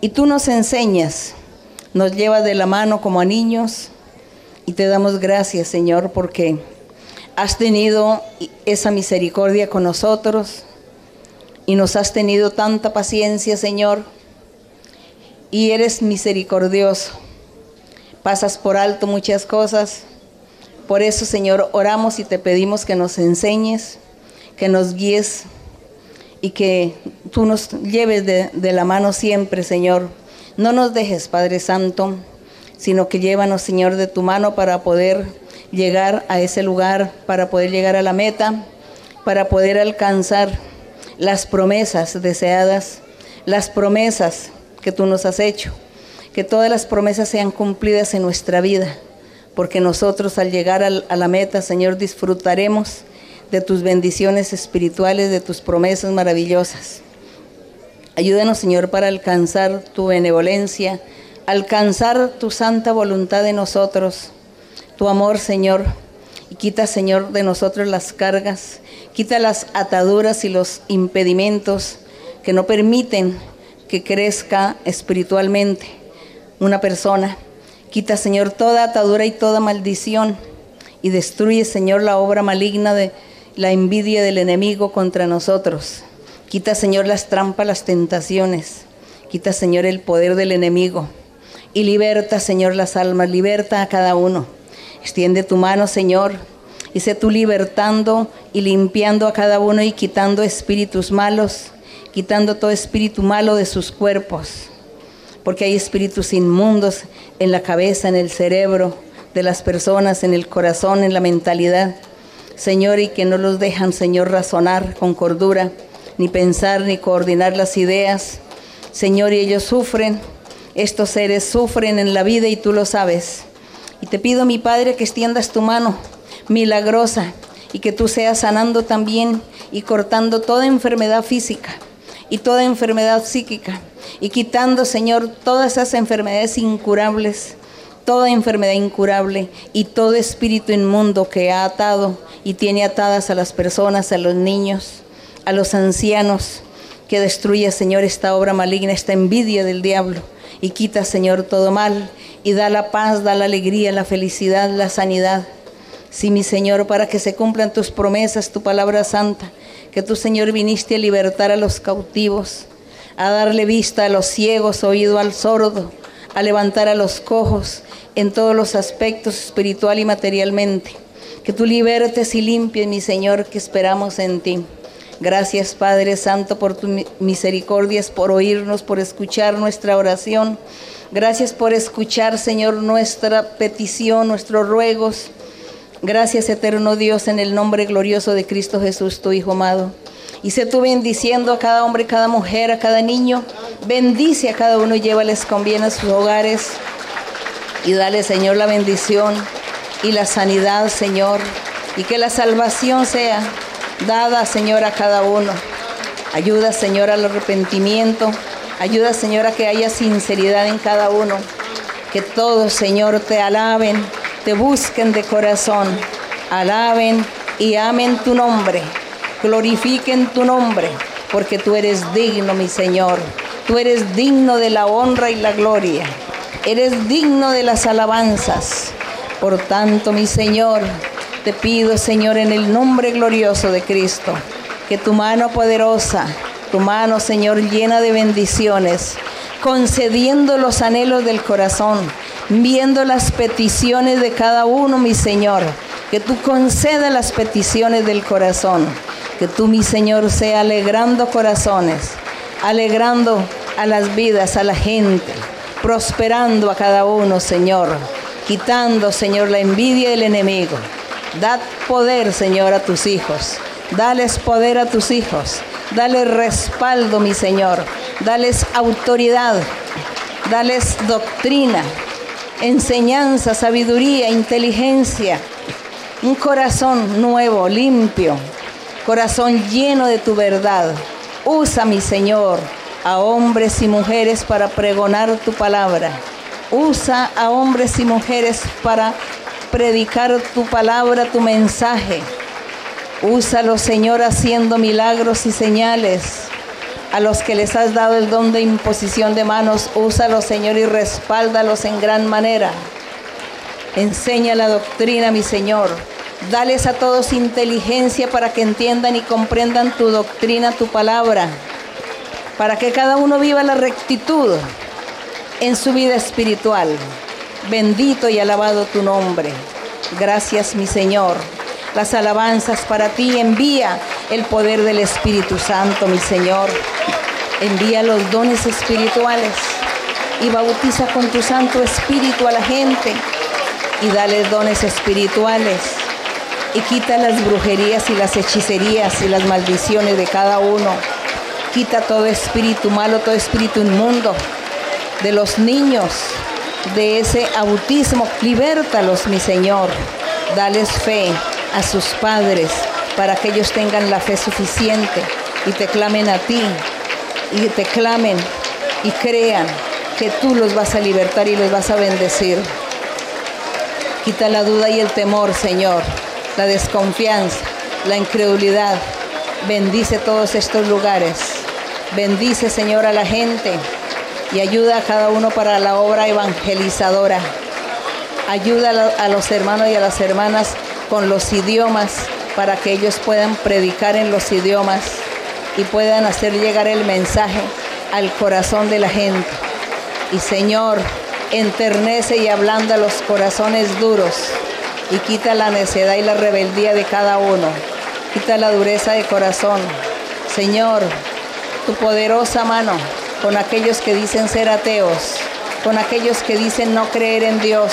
y tú nos enseñas, nos llevas de la mano como a niños y te damos gracias, Señor, porque has tenido esa misericordia con nosotros y nos has tenido tanta paciencia, Señor, y eres misericordioso. Pasas por alto muchas cosas. Por eso, Señor, oramos y te pedimos que nos enseñes, que nos guíes y que tú nos lleves de, de la mano siempre, Señor. No nos dejes, Padre Santo, sino que llévanos, Señor, de tu mano para poder llegar a ese lugar, para poder llegar a la meta, para poder alcanzar las promesas deseadas, las promesas que tú nos has hecho. Que todas las promesas sean cumplidas en nuestra vida, porque nosotros al llegar a la meta, Señor, disfrutaremos de tus bendiciones espirituales, de tus promesas maravillosas. Ayúdanos, Señor, para alcanzar tu benevolencia, alcanzar tu santa voluntad en nosotros, tu amor, Señor. Y quita, Señor, de nosotros las cargas, quita las ataduras y los impedimentos que no permiten que crezca espiritualmente una persona. Quita, Señor, toda atadura y toda maldición y destruye, Señor, la obra maligna de la envidia del enemigo contra nosotros. Quita, Señor, las trampas, las tentaciones. Quita, Señor, el poder del enemigo. Y liberta, Señor, las almas. Liberta a cada uno. Extiende tu mano, Señor. Y sé tú libertando y limpiando a cada uno y quitando espíritus malos. Quitando todo espíritu malo de sus cuerpos. Porque hay espíritus inmundos en la cabeza, en el cerebro de las personas, en el corazón, en la mentalidad. Señor, y que no los dejan, Señor, razonar con cordura, ni pensar, ni coordinar las ideas. Señor, y ellos sufren, estos seres sufren en la vida y tú lo sabes. Y te pido, mi Padre, que extiendas tu mano milagrosa y que tú seas sanando también y cortando toda enfermedad física y toda enfermedad psíquica y quitando, Señor, todas esas enfermedades incurables, toda enfermedad incurable y todo espíritu inmundo que ha atado y tiene atadas a las personas, a los niños, a los ancianos, que destruye, Señor, esta obra maligna, esta envidia del diablo y quita, Señor, todo mal y da la paz, da la alegría, la felicidad, la sanidad. Sí, mi Señor, para que se cumplan tus promesas, tu palabra santa, que tú, Señor, viniste a libertar a los cautivos, a darle vista a los ciegos, oído al sordo, a levantar a los cojos en todos los aspectos espiritual y materialmente. Que tú libertes y limpies, mi Señor, que esperamos en ti. Gracias, Padre Santo, por tus mi- misericordias, por oírnos, por escuchar nuestra oración. Gracias por escuchar, Señor, nuestra petición, nuestros ruegos. Gracias, eterno Dios, en el nombre glorioso de Cristo Jesús, tu Hijo amado. Y sé tú bendiciendo a cada hombre, cada mujer, a cada niño. Bendice a cada uno y llévales con bien a sus hogares. Y dale, Señor, la bendición y la sanidad, Señor. Y que la salvación sea dada, Señor, a cada uno. Ayuda, Señor, al arrepentimiento. Ayuda, Señor, a que haya sinceridad en cada uno. Que todos, Señor, te alaben, te busquen de corazón. Alaben y amen tu nombre. Glorifiquen tu nombre, porque tú eres digno, mi Señor. Tú eres digno de la honra y la gloria. Eres digno de las alabanzas. Por tanto, mi Señor, te pido, Señor, en el nombre glorioso de Cristo, que tu mano poderosa, tu mano, Señor, llena de bendiciones, concediendo los anhelos del corazón, viendo las peticiones de cada uno, mi Señor, que tú concedas las peticiones del corazón, que tú, mi Señor, sea alegrando corazones, alegrando a las vidas, a la gente, prosperando a cada uno, Señor, quitando, Señor, la envidia del enemigo. Dad poder, Señor, a tus hijos. Dales poder a tus hijos. Dales respaldo, mi Señor. Dales autoridad. Dales doctrina, enseñanza, sabiduría, inteligencia. Un corazón nuevo, limpio. Corazón lleno de tu verdad. Usa, mi Señor, a hombres y mujeres para pregonar tu palabra. Usa a hombres y mujeres para predicar tu palabra, tu mensaje. Úsalo, Señor, haciendo milagros y señales. A los que les has dado el don de imposición de manos, úsalo, Señor, y respáldalos en gran manera. Enseña la doctrina, mi Señor. Dales a todos inteligencia para que entiendan y comprendan tu doctrina, tu palabra. Para que cada uno viva la rectitud en su vida espiritual. Bendito y alabado tu nombre. Gracias, mi Señor. Las alabanzas para ti. Envía el poder del Espíritu Santo, mi Señor. Envía los dones espirituales y bautiza con tu Santo Espíritu a la gente y dale dones espirituales y quita las brujerías y las hechicerías y las maldiciones de cada uno. Quita todo espíritu malo, todo espíritu inmundo de los niños, de ese autismo. Libértalos, mi Señor. Dales fe a sus padres para que ellos tengan la fe suficiente y te clamen a ti y te clamen y crean que tú los vas a libertar y los vas a bendecir. Quita la duda y el temor, Señor, la desconfianza, la incredulidad. Bendice todos estos lugares. Bendice, Señor, a la gente y ayuda a cada uno para la obra evangelizadora. Ayuda a lo- a los hermanos y a las hermanas con los idiomas para que ellos puedan predicar en los idiomas y puedan hacer llegar el mensaje al corazón de la gente. Y Señor, enternece y ablanda los corazones duros y quita la necedad y la rebeldía de cada uno. Quita la dureza de corazón. Señor, tu poderosa mano con aquellos que dicen ser ateos, con aquellos que dicen no creer en Dios.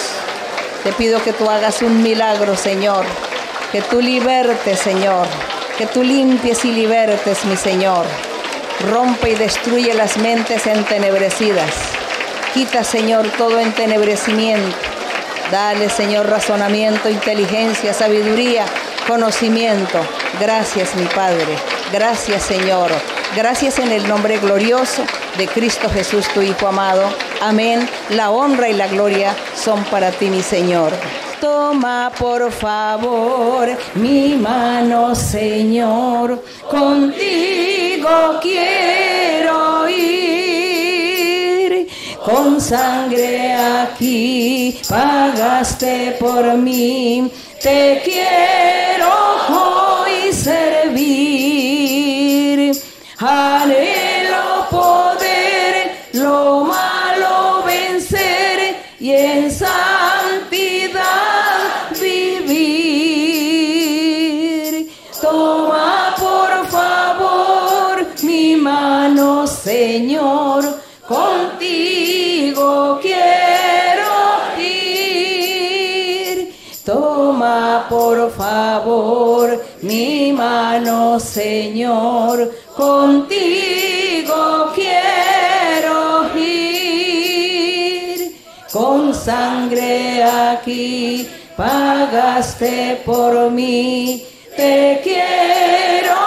Te pido que tú hagas un milagro, Señor. Que tú libertes, Señor. Que tú limpies y libertes, mi Señor. Rompe y destruye las mentes entenebrecidas. Quita, Señor, todo entenebrecimiento. Dale, Señor, razonamiento, inteligencia, sabiduría, conocimiento. Gracias, mi Padre. Gracias, Señor. Gracias en el nombre glorioso de Cristo Jesús, tu Hijo amado. Amén. La honra y la gloria son para ti, mi Señor. Toma por favor mi mano, Señor. Contigo quiero ir. Con sangre aquí pagaste por mí. Te quiero hoy servir. Anhelo Señor, contigo quiero ir. Toma por favor mi mano, Señor, contigo quiero ir. Con sangre aquí pagaste por mí, te quiero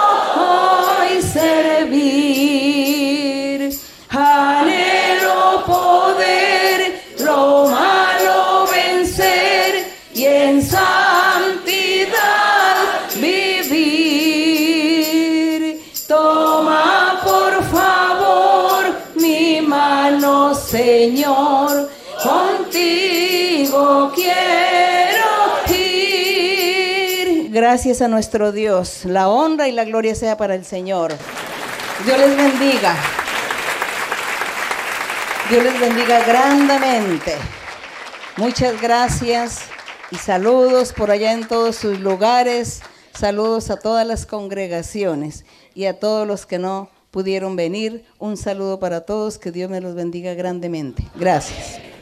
Gracias a nuestro Dios. La honra y la gloria sea para el Señor. Dios les bendiga. Dios les bendiga grandemente. Muchas gracias y saludos por allá en todos sus lugares. Saludos a todas las congregaciones y a todos los que no pudieron venir. Un saludo para todos. Que Dios me los bendiga grandemente. Gracias.